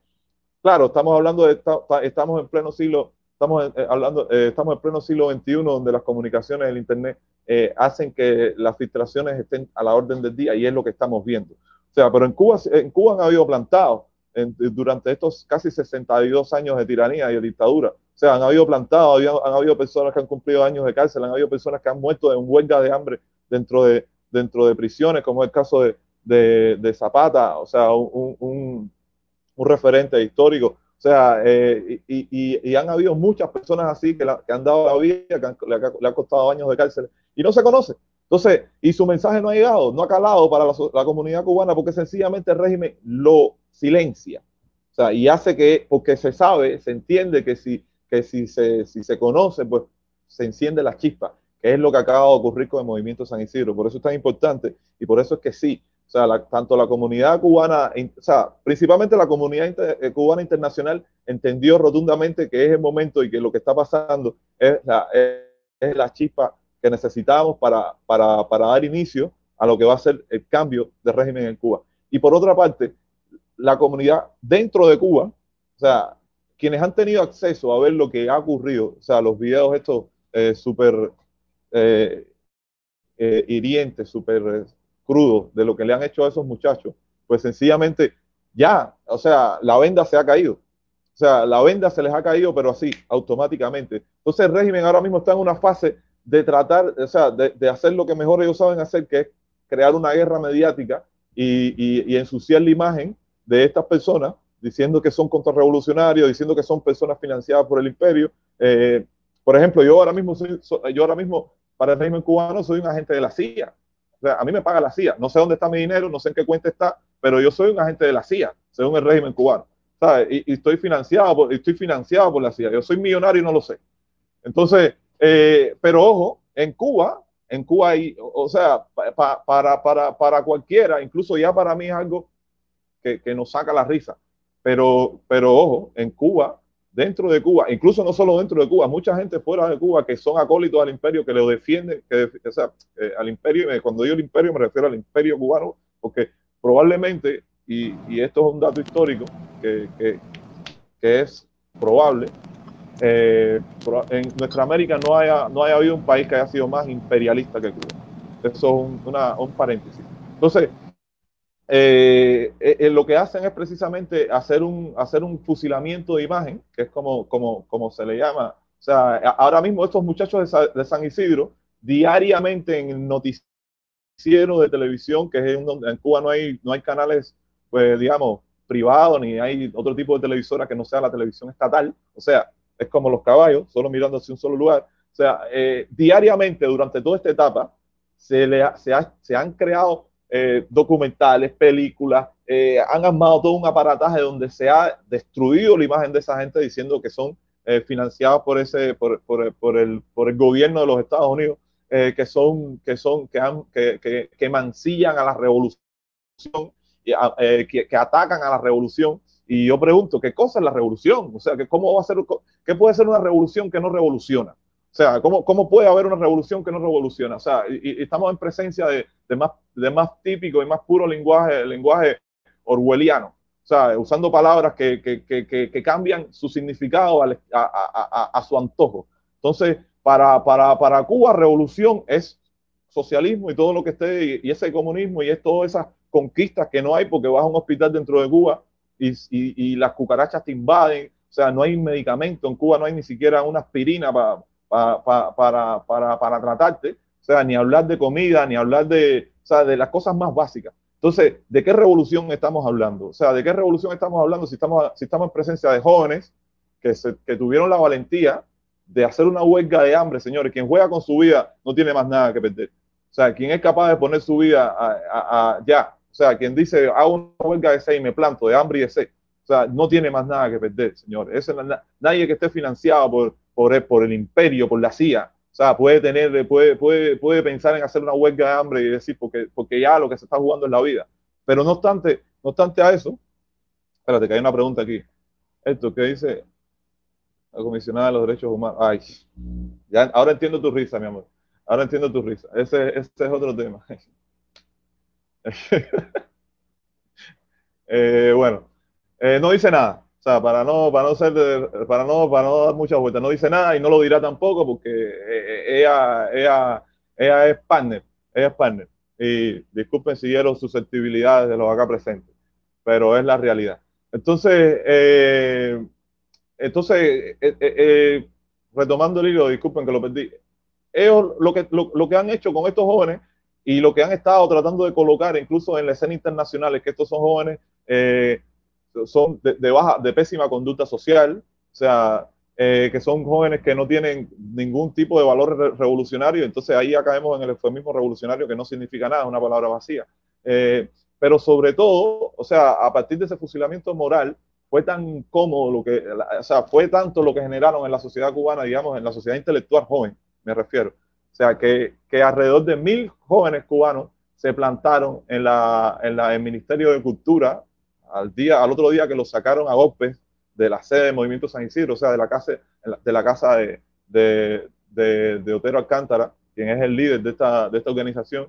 Claro, estamos hablando de, estamos en pleno siglo, estamos eh, hablando, eh, estamos en pleno siglo XXI, donde las comunicaciones, el Internet, eh, hacen que las filtraciones estén a la orden del día, y es lo que estamos viendo. O sea, pero en Cuba, en Cuba han habido plantados durante estos casi 62 años de tiranía y de dictadura. O sea, han habido plantados, han habido personas que han cumplido años de cárcel, han habido personas que han muerto en huelga de hambre dentro de, dentro de prisiones, como el caso de, de, Zapata, o sea, un, un, referente histórico. O sea, eh, y, y, han habido muchas personas así que, que han dado la vida, que le, ha costado años de cárcel y no se conoce. Entonces, y su mensaje no ha llegado, no ha calado para la, la, comunidad cubana porque sencillamente el régimen lo silencia. O sea, y hace que, porque se sabe, se entiende que si, que si, se, si se conoce, pues se enciende la chispa es lo que acaba de ocurrir con el movimiento San Isidro. Por eso es tan importante y por eso es que sí, o sea, tanto la comunidad cubana, o sea, principalmente la comunidad eh, cubana internacional entendió rotundamente que es el momento y que lo que está pasando es la, es, la chispa que necesitamos para, para, para dar inicio a lo que va a ser el cambio de régimen en Cuba. Y por otra parte, la comunidad dentro de Cuba, o sea, quienes han tenido acceso a ver lo que ha ocurrido, o sea, los videos estos eh, súper eh, eh, hiriente, súper eh, crudo de lo que le han hecho a esos muchachos, pues sencillamente ya, o sea, la venda se ha caído. O sea, la venda se les ha caído, pero así, automáticamente. Entonces el régimen ahora mismo está en una fase de tratar, o sea, de, hacer lo que mejor ellos saben hacer, que es crear una guerra mediática y, ensuciar la imagen de estas personas, diciendo que son contrarrevolucionarios, diciendo que son personas financiadas por el imperio. por ejemplo, yo ahora mismo soy, yo ahora mismo para el régimen cubano soy un agente de la CIA. O sea, a mí me paga la CIA. No sé dónde está mi dinero, no sé en qué cuenta está, pero yo soy un agente de la CIA, según el régimen cubano. ¿sabes? Y, estoy, financiado por, estoy financiado por la CIA. Yo soy millonario y no lo sé. Entonces, eh, pero ojo, en Cuba, en Cuba hay, o, sea, para, para, para cualquiera, incluso ya para mí es algo que, que nos saca la risa. Pero, pero ojo, en Cuba dentro de Cuba, incluso no solo dentro de Cuba, mucha gente fuera de Cuba que son acólitos al imperio, que lo defienden, que, o sea, eh, al imperio, cuando digo el imperio me refiero al imperio cubano, porque probablemente, y, y esto es un dato histórico que, es probable, eh, en nuestra América no haya, no haya habido un país que haya sido más imperialista que Cuba. Eso es un, un paréntesis. Entonces, eh, eh, lo que hacen es precisamente hacer un, hacer un fusilamiento de imagen, que es como, como, como se le llama. O sea, ahora mismo estos muchachos de, San Isidro, diariamente en el noticiero de televisión, que es en donde en Cuba no hay, no hay canales, pues digamos, privado, ni hay otro tipo de televisora que no sea la televisión estatal. O sea, es como los caballos, solo mirando hacia un solo lugar. O sea, eh, diariamente durante toda esta etapa se, le se, se han creado eh, documentales, películas, eh, han armado todo un aparataje donde se ha destruido la imagen de esa gente diciendo que son financiados por, ese, por, por, por, el, por el gobierno de los Estados Unidos, que son, que, son que, han, que, mancillan a la revolución eh, que, que, atacan a la revolución. Y yo pregunto, ¿qué cosa es la revolución? O sea, ¿cómo va a ser, qué puede ser una revolución que no revoluciona? O sea, ¿cómo, cómo puede haber una revolución que no revoluciona? O sea, y, estamos en presencia de, de, más, de más típico y más puro lenguaje, lenguaje orwelliano. O sea, usando palabras que, que, que, que cambian su significado a, a, a, a, su antojo. Entonces, para, para, para Cuba, revolución es socialismo y todo lo que esté, y, y ese comunismo y es todas esas conquistas que no hay porque vas a un hospital dentro de Cuba y, y, las cucarachas te invaden, o sea, no hay medicamento, en Cuba no hay ni siquiera una aspirina para, para, para, para, tratarte, o sea, ni hablar de comida, ni hablar de, o sea, de las cosas más básicas. Entonces, ¿de qué revolución estamos hablando? O sea, ¿de qué revolución estamos hablando si estamos, si estamos en presencia de jóvenes que, se, que tuvieron la valentía de hacer una huelga de hambre, señores? Quien juega con su vida no tiene más nada que perder. O sea, quien es capaz de poner su vida a, a, a, ya o sea, quien dice, hago una huelga de sed y me planto de hambre y de sed, o sea, no tiene más nada que perder, señores. nadie que esté financiado por, por, el, imperio, por la CIA, o sea, puede tener, puede, puede, puede pensar en hacer una huelga de hambre y decir, porque, porque ya lo que se está jugando es la vida. Pero no obstante, no obstante a eso, espérate, que hay una pregunta aquí. Esto que dice la comisionada de los derechos humanos. Ay, ya, ahora entiendo tu risa, mi amor. Ahora entiendo tu risa. Ese, ese es otro tema. eh, bueno, eh, no dice nada. O sea, para no, para no ser, para no, para no dar muchas vueltas, no dice nada y no lo dirá tampoco porque eh, ella, ella, ella es partner, ella es partner. Y disculpen si dieron susceptibilidades de los acá presentes, pero es la realidad. Entonces, eh, entonces, retomando el hilo, disculpen que lo perdí. Ellos lo que, lo, lo que han hecho con estos jóvenes y lo que han estado tratando de colocar incluso en la escena internacional es que estos son jóvenes, eh, son de, baja, de pésima conducta social, o sea, eh, que son jóvenes que no tienen ningún tipo de valor re revolucionario, entonces ahí ya caemos en el eufemismo revolucionario que no significa nada, es una palabra vacía. Eh, pero sobre todo, o sea, a partir de ese fusilamiento moral, fue tan cómodo lo que, o sea, fue tanto lo que generaron en la sociedad cubana, digamos, en la sociedad intelectual joven, me refiero, o sea, que, que alrededor de mil jóvenes cubanos se plantaron en, la, en el Ministerio de Cultura al, día, al otro día que los sacaron a golpes de la sede del Movimiento San Isidro, o sea, de la casa de, la casa de, de, de Otero Alcántara, quien es el líder de esta, de esta organización.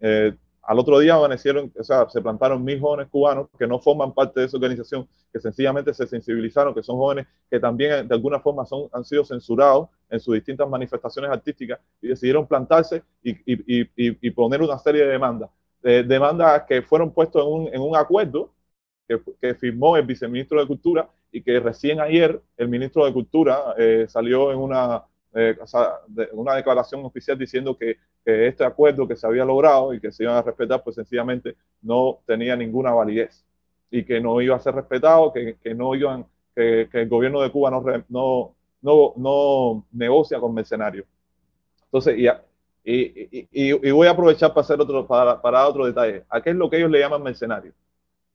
Eh, al otro día amanecieron, o sea, se plantaron mil jóvenes cubanos que no forman parte de esa organización, que sencillamente se sensibilizaron, que son jóvenes que también de alguna forma son, han sido censurados en sus distintas manifestaciones artísticas y decidieron plantarse y, y, y, y poner una serie de demandas. Eh, demandas que fueron puestas en un, en un acuerdo que, que, firmó el viceministro de Cultura y que recién ayer el ministro de Cultura eh, salió en una eh, una declaración oficial diciendo que, que, este acuerdo que se había logrado y que se iban a respetar, pues sencillamente no tenía ninguna validez y que no iba a ser respetado, que, que no iban, que, el gobierno de Cuba no, no, no, no negocia con mercenarios. Entonces, y, y, y, y, voy a aprovechar para hacer otro, para, para otro detalle. ¿A qué es lo que ellos le llaman mercenario?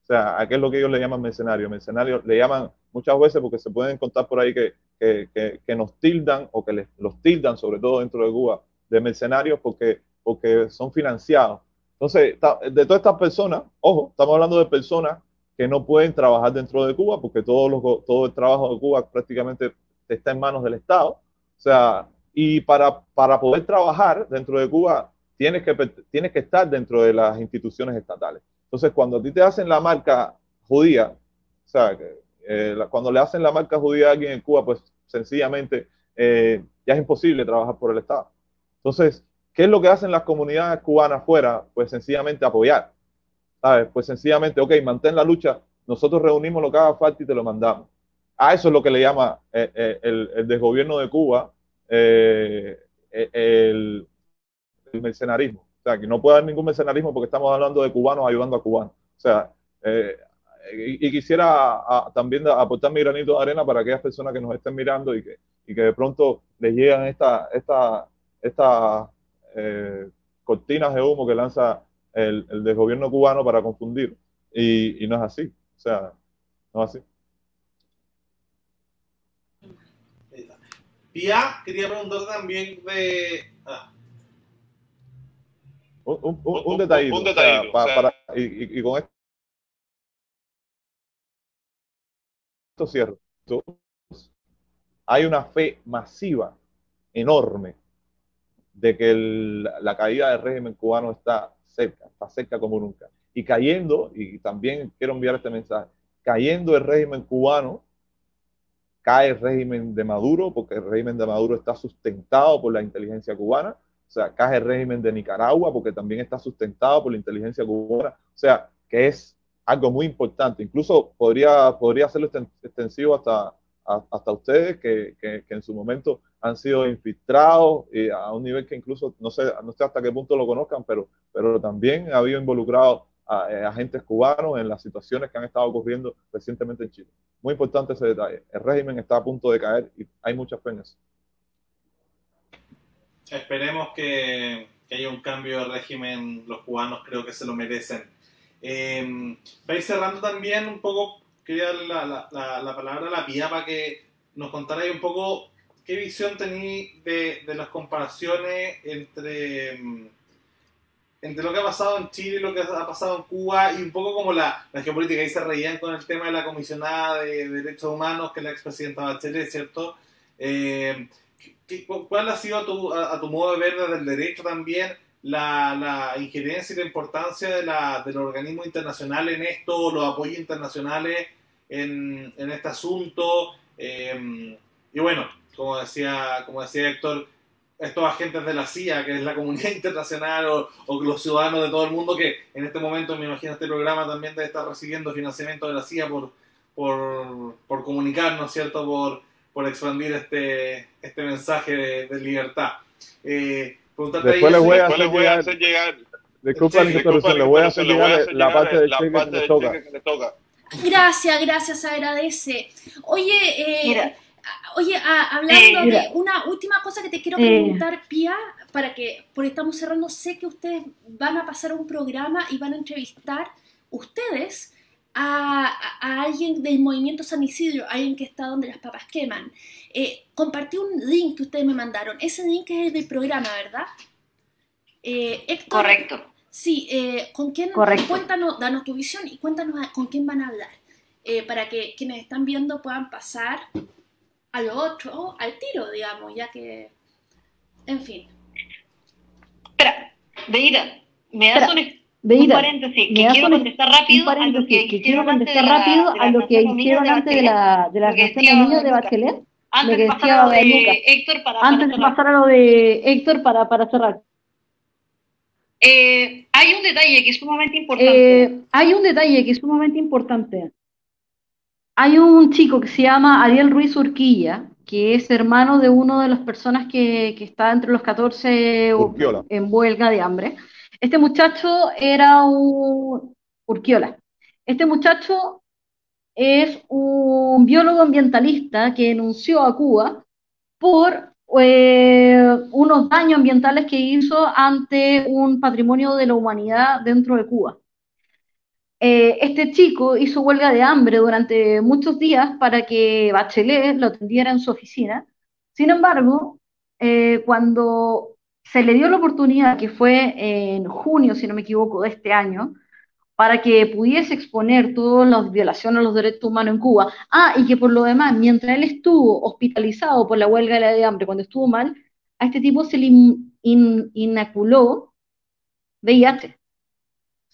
O sea, ¿a qué es lo que ellos le llaman mercenario? Mercenario le llaman muchas veces porque se pueden contar por ahí que, que, que, que nos tildan o que les, los tildan, sobre todo dentro de Cuba, de mercenarios porque, porque son financiados. Entonces, de todas estas personas, ojo, estamos hablando de personas que no pueden trabajar dentro de Cuba porque todo, los, todo el trabajo de Cuba prácticamente está en manos del Estado. O sea, y para, para poder trabajar dentro de Cuba tienes que, tienes que estar dentro de las instituciones estatales. Entonces, cuando a ti te hacen la marca judía, o sea, eh, cuando le hacen la marca judía a alguien en Cuba, pues sencillamente eh, ya es imposible trabajar por el Estado. Entonces, ¿qué es lo que hacen las comunidades cubanas fuera? Pues sencillamente apoyar. ¿Sabes? Pues sencillamente, ok, mantén la lucha, nosotros reunimos lo que haga falta y te lo mandamos. A eso es lo que le llama eh, eh el, desgobierno de Cuba el mercenarismo sea, que no puede haber ningún mercenarismo porque estamos hablando de cubanos ayudando a cubanos. O sea, eh, y, quisiera también aportar mi granito de arena para aquellas personas que nos estén mirando y que, y que de pronto les llegan estas esta, esta, eh, cortinas de humo que lanza el, el del gobierno cubano para confundir. Y, y no es así. O sea, no es así. Pia, quería preguntar también de... Ah. Un, un, un, un, detallito. Un detallito o sea, para, y, y, y, con esto cierro. Hay una fe masiva, enorme, de que el, la caída del régimen cubano está cerca, está cerca como nunca. Y cayendo, y también quiero enviar este mensaje, cayendo el régimen cubano, cae el régimen de Maduro, porque el régimen de Maduro está sustentado por la inteligencia cubana, o sea, cae el régimen de Nicaragua, porque también está sustentado por la inteligencia cubana, o sea, que es algo muy importante. Incluso podría, podría hacerlo extensivo hasta, hasta ustedes, que, que, en su momento han sido infiltrados y a un nivel que incluso no sé, no sé hasta qué punto lo conozcan, pero, pero también ha habido involucrado a, eh, agentes cubanos en las situaciones que han estado ocurriendo recientemente en Chile. Muy importante ese detalle. El régimen está a punto de caer y hay muchas penas. Esperemos que, que haya un cambio de régimen. Los cubanos creo que se lo merecen eh, para ir cerrando también un poco, quería la, la, la, la palabra a la pía para que nos contara un poco qué visión tenéis de, de, las comparaciones entre, em, entre lo que ha pasado en Chile y lo que ha pasado en Cuba y un poco como la, la geopolítica. Ahí se reían con el tema de la comisionada de, derechos humanos, que es la expresidenta Bachelet, ¿cierto? Eh, ¿Cuál ha sido a tu, a, a tu modo de ver desde el derecho también? la, la injerencia y la importancia de, la, de los organismos internacionales en esto, los apoyos internacionales en, en este asunto. Eh, y bueno, como decía, como decía Héctor, estos agentes de la CIA, que es la comunidad internacional, o, o, los ciudadanos de todo el mundo, que en este momento, me imagino, este programa también debe estar recibiendo financiamiento de la CIA por, por, por comunicarnos, ¿cierto? Por, por expandir este, este mensaje de, de libertad. Eh, Después les voy a hacer, voy a hacer llegar. Disculpa la interrupción, les voy a hacer llegar la parte del cheque que les toca. Gracias, gracias, agradece. Oye, eh, oye, a, hablando eh, de una última cosa que te quiero preguntar, eh. Pia, para que, porque estamos cerrando, sé que ustedes van a pasar un programa y van a entrevistar ustedes a, a, alguien del movimiento San Isidro, alguien que está donde las papas queman. Eh, compartí un link que ustedes me mandaron. Ese link es del programa, ¿verdad? Eh, Héctor, Correcto. Sí, eh, ¿con quién? Correcto. Cuéntanos, danos tu visión y cuéntanos con quién van a hablar. Para que quienes están viendo puedan pasar a lo otro, al tiro, digamos, ya que. En fin. Espera, Veida, me das un un paréntesis, que quiero contestar rápido a lo que, que quiero contestar rápido a lo que hicieron antes de la de la de Bachelet. Antes de pasar a lo de Héctor para, antes de pasar a lo de Héctor para, para cerrar. Eh, hay un detalle que es sumamente importante. Eh, hay un detalle que es sumamente importante. Hay un chico que se llama Ariel Ruiz Urquilla, que es hermano de una de las personas que, que está entre los 14 Urquiola. en huelga de hambre. Este muchacho era un Urquiola. Este muchacho es un biólogo ambientalista que denunció a Cuba por eh, unos daños ambientales que hizo ante un patrimonio de la humanidad dentro de Cuba. Eh, este chico hizo huelga de hambre durante muchos días para que Bachelet lo atendiera en su oficina. Sin embargo, eh, cuando se le dio la oportunidad, que fue en junio, si no me equivoco, de este año, para que pudiese exponer todas las violaciones a los derechos humanos en Cuba. Ah, y que por lo demás, mientras él estuvo hospitalizado por la huelga de hambre, cuando estuvo mal, a este tipo se le in, inoculó VIH.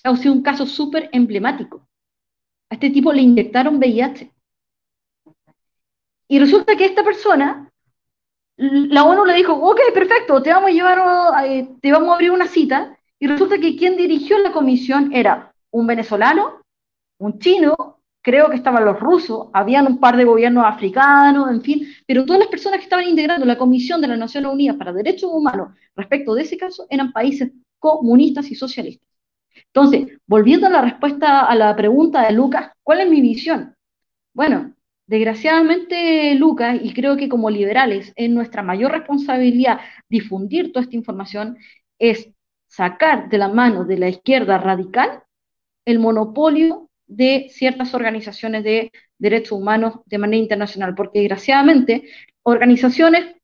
Ha sido un caso súper emblemático. A este tipo le inyectaron VIH. Y resulta que esta persona la ONU le dijo, ok, perfecto, te vamos a llevar, eh, te vamos a abrir una cita, y resulta que quien dirigió la comisión era un venezolano, un chino, creo que estaban los rusos, habían un par de gobiernos africanos, en fin, pero todas las personas que estaban integrando la Comisión de las Naciones Unidas para Derechos Humanos respecto de ese caso eran países comunistas y socialistas. Entonces, volviendo a la respuesta a la pregunta de Lucas, ¿cuál es mi visión? Bueno, desgraciadamente, Lucas, y creo que como liberales es nuestra mayor responsabilidad difundir toda esta información, es sacar de la mano de la izquierda radical el monopolio de ciertas organizaciones de derechos humanos de manera internacional, porque desgraciadamente organizaciones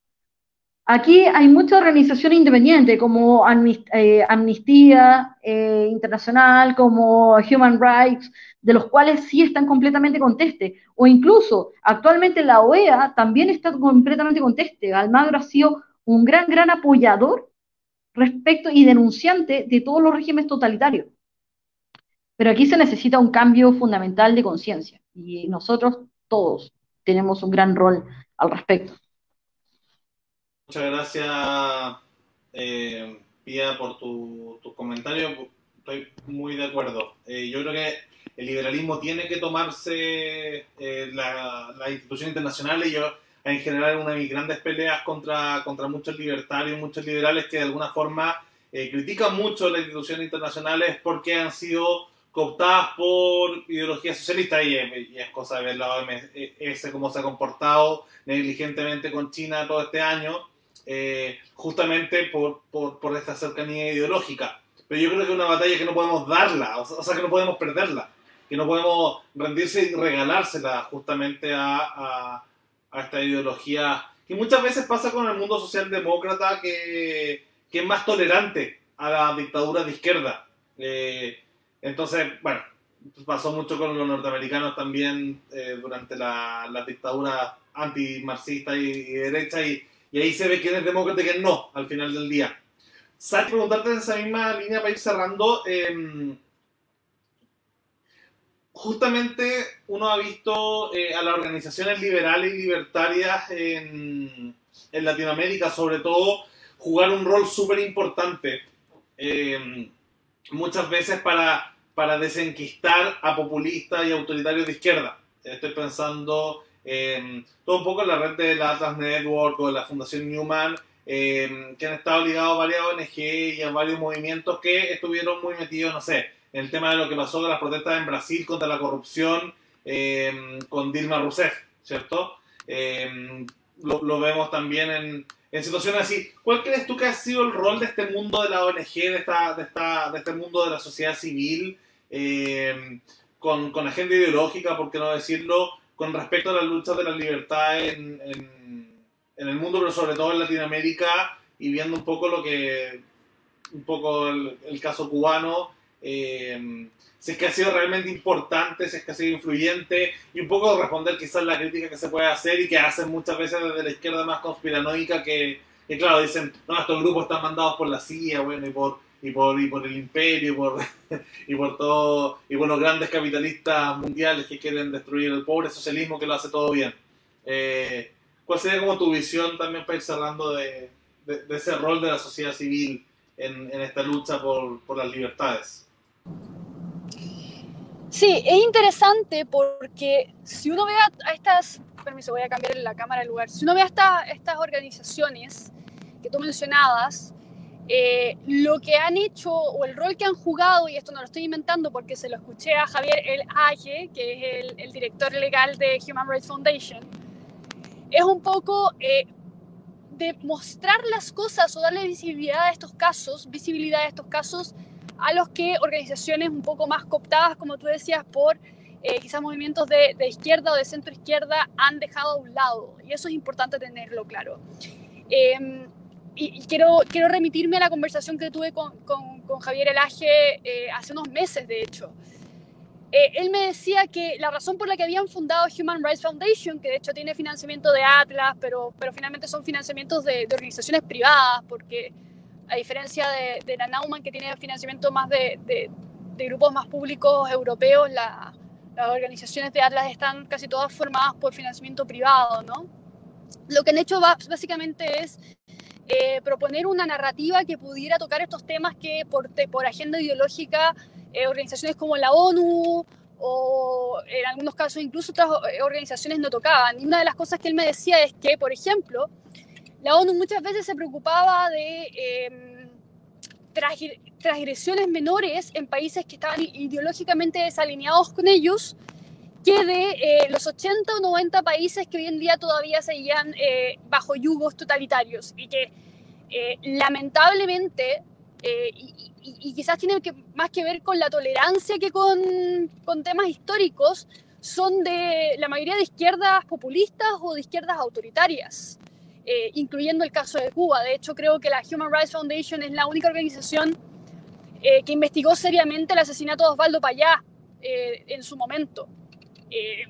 Aquí hay muchas organizaciones independientes como eh, Amnistía eh, Internacional, como Human Rights, de los cuales sí están completamente conteste. O incluso actualmente la OEA también está completamente conteste. Almagro ha sido un gran, gran apoyador respecto y denunciante de todos los regímenes totalitarios. Pero aquí se necesita un cambio fundamental de conciencia y nosotros todos tenemos un gran rol al respecto. Muchas gracias, eh, por tu, tus comentarios. Estoy muy de acuerdo. Eh, yo creo que el liberalismo tiene que tomarse eh, las instituciones internacionales. Yo, en general, una de mis grandes peleas contra, contra muchos libertarios, muchos liberales que de alguna forma eh, critican mucho las instituciones internacionales porque han sido cooptadas por ideología socialista y, es cosa de ver la OMS cómo se ha comportado negligentemente con China todo este año eh, justamente por, por, por, esta cercanía ideológica. Pero yo creo que es una batalla que no podemos darla, o sea, que no podemos perderla, que no podemos rendirse y regalársela justamente a, a, a esta ideología que muchas veces pasa con el mundo socialdemócrata que, que es más tolerante a la dictadura de izquierda. Eh, entonces, bueno, pasó mucho con los norteamericanos también eh, durante la, la dictadura antimarxista y, y derecha y, y ahí se ve quién es demócrata y quién no, al final del día. Sal, preguntarte en esa misma línea para ir cerrando. Em, justamente uno ha visto eh, a las organizaciones liberales y libertarias en, en Latinoamérica, sobre todo, jugar un rol súper importante. Em, muchas veces para, para desenquistar a populistas y autoritarios de izquierda. Estoy pensando eh, todo un poco en la red de la Atlas Network o de la Fundación Newman, em, que han estado ligados a varias ONG y a varios movimientos que estuvieron muy metidos, no sé, en el tema de lo que pasó con las protestas en Brasil contra la corrupción em, con Dilma Rousseff, ¿cierto? Lo, lo, vemos también en, en, situaciones así. ¿Cuál crees tú que ha sido el rol de este mundo de la ONG, de, esta, de, esta, de este mundo de la sociedad civil, con, con agenda ideológica, por qué no decirlo, con respecto a las luchas de la libertad en, en, el mundo, pero sobre todo en Latinoamérica, y viendo un poco lo que, un poco el, caso cubano, eh, si es que ha sido realmente importante, si es que ha sido influyente, y un poco responder quizás la crítica que se puede hacer y que hacen muchas veces desde la izquierda más conspiranoica, que, que claro, dicen, no, estos grupos están mandados por la CIA, bueno, y por y por, y por el imperio y por, y por todo y por los grandes capitalistas mundiales que quieren destruir el pobre socialismo que lo hace todo bien. Eh, ¿Cuál sería como tu visión también para ir cerrando de, de, ese rol de la sociedad civil en, en esta lucha por, por, las libertades? Sí, es interesante porque si uno ve a, estas, permiso, voy a cambiar la cámara de lugar, si uno ve a esta, estas organizaciones que tú mencionabas, eh, lo que han hecho o el rol que han jugado, y esto no lo estoy inventando porque se lo escuché a Javier El Aye, que es el, el director legal de Human Rights Foundation, es un poco eh, de mostrar las cosas o darle visibilidad a estos casos, visibilidad a estos casos a los que organizaciones un poco más cooptadas, como tú decías, por eh, quizás movimientos de, izquierda o de centro izquierda han dejado a un lado. Y eso es importante tenerlo claro. Eh, y, quiero, quiero remitirme a la conversación que tuve con, con, con Javier Elaje eh, hace unos meses, de hecho. Eh, él me decía que la razón por la que habían fundado Human Rights Foundation, que de hecho tiene financiamiento de Atlas, pero, pero finalmente son financiamientos de, de organizaciones privadas, porque a diferencia de, de, la Nauman, que tiene financiamiento más de, de, grupos más públicos europeos, la, las organizaciones de Atlas están casi todas formadas por financiamiento privado, ¿no? Lo que han hecho básicamente es eh, proponer una narrativa que pudiera tocar estos temas que por, por agenda ideológica eh, organizaciones como la ONU o en algunos casos incluso otras eh, organizaciones no tocaban. Y una de las cosas que él me decía es que, por ejemplo, la ONU muchas veces se preocupaba de, eh, transgresiones menores en países que estaban ideológicamente desalineados con ellos que de eh, los 80 o 90 países que hoy en día todavía seguían eh, bajo yugos totalitarios y que eh, lamentablemente, y, y, quizás tiene que, más que ver con la tolerancia que con, con temas históricos, son de la mayoría de izquierdas populistas o de izquierdas autoritarias, incluyendo el caso de Cuba. De hecho, creo que la Human Rights Foundation es la única organización que investigó seriamente el asesinato de Osvaldo Payá en su momento. Eh,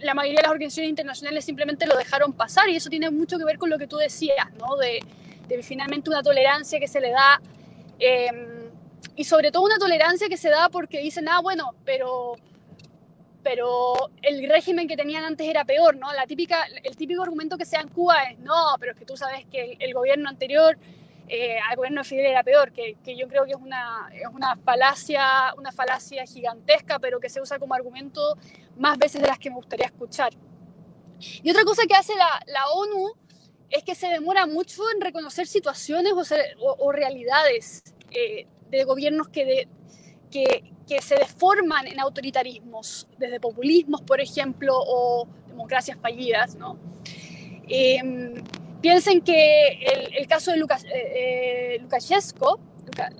la mayoría de las organizaciones internacionales simplemente lo dejaron pasar y eso tiene mucho que ver con lo que tú decías, ¿no? De, finalmente una tolerancia que se le da em, y sobre todo una tolerancia que se da porque dicen, ah, bueno, pero, pero el régimen que tenían antes era peor, ¿no? La típica, el típico argumento que se da en Cuba es, no, pero es que tú sabes que el gobierno anterior eh, al gobierno de Fidel era peor, que, que, yo creo que es una, es una, falacia, una falacia gigantesca, pero que se usa como argumento más veces de las que me gustaría escuchar. Y otra cosa que hace la, la ONU es que se demora mucho en reconocer situaciones o, realidades eh, de gobiernos que, se deforman en autoritarismos, desde populismos, por ejemplo, o democracias fallidas. Eh, Piensen que el, caso de eh, eh Lukashevsko, ah,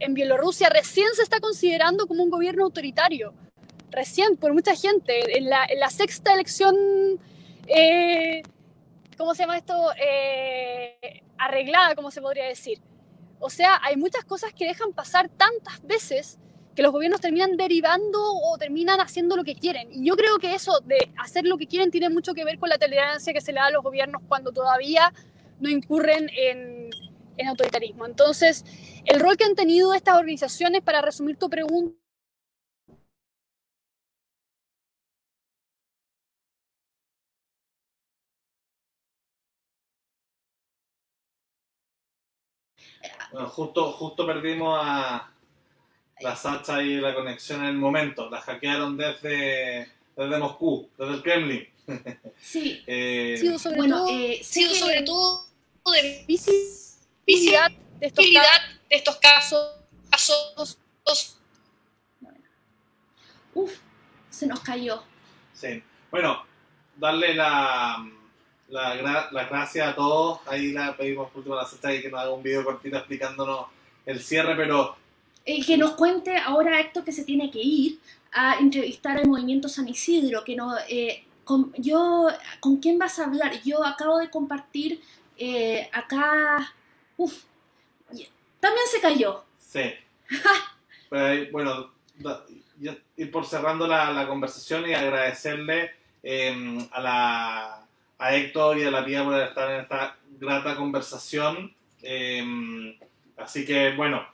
en, Bielorrusia recién se está considerando como un gobierno autoritario. Recién, por mucha gente. En la, sexta elección, eh, ¿cómo se llama esto? Eh, arreglada, como se podría decir. O sea, hay muchas cosas que dejan pasar tantas veces que los gobiernos terminan derivando o terminan haciendo lo que quieren. Y yo creo que eso de hacer lo que quieren tiene mucho que ver con la tolerancia que se le da a los gobiernos cuando todavía no incurren en, en autoritarismo. Entonces, el rol que han tenido estas organizaciones, para resumir tu pregunta, Bueno, justo, justo perdimos a, la Sacha y la conexión en el momento. La hackearon desde, desde Moscú, desde el Kremlin. Sí. eh, sí sobre bueno, todo, eh, sí, sobre todo de visibilidad de estos, de estos casos. casos Uf, se nos cayó. Sí. Bueno, darle la, la, la gracias a todos. Ahí la pedimos por último a la Sacha que nos haga un video cortito explicándonos el cierre, pero eh, que nos cuente ahora Héctor que se tiene que ir a entrevistar al movimiento San Isidro, que no, eh, con, yo, ¿con quién vas a hablar? Yo acabo de compartir eh, acá, uf, también se cayó. Sí. pues, bueno, ir por cerrando la, la, conversación y agradecerle em, a, la, a Héctor y a la Pía por estar en esta grata conversación. Em, así que, bueno,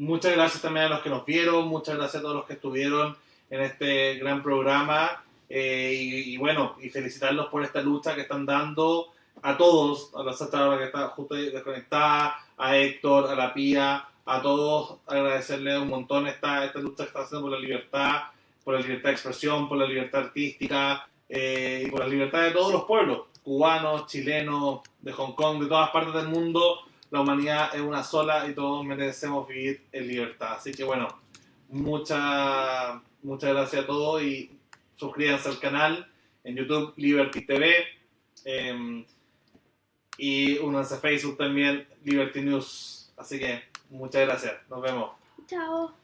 Muchas gracias también a los que nos vieron, muchas gracias a todos los que estuvieron en este gran programa. Eh, y, bueno, y felicitarlos por esta lucha que están dando a todos, a la Santa que está justo desconectada, a Héctor, a la Pía, a todos, agradecerles un montón esta, esta lucha que están haciendo por la libertad, por la libertad de expresión, por la libertad artística eh, y por la libertad de todos los pueblos, cubanos, chilenos, de Hong Kong, de todas partes del mundo la humanidad es una sola y todos merecemos vivir en libertad. Así que bueno, muchas muchas gracias a todos y suscríbanse al canal en YouTube Liberty TV em, y únanse a Facebook también Liberty News. Así que muchas gracias, nos vemos. Chao.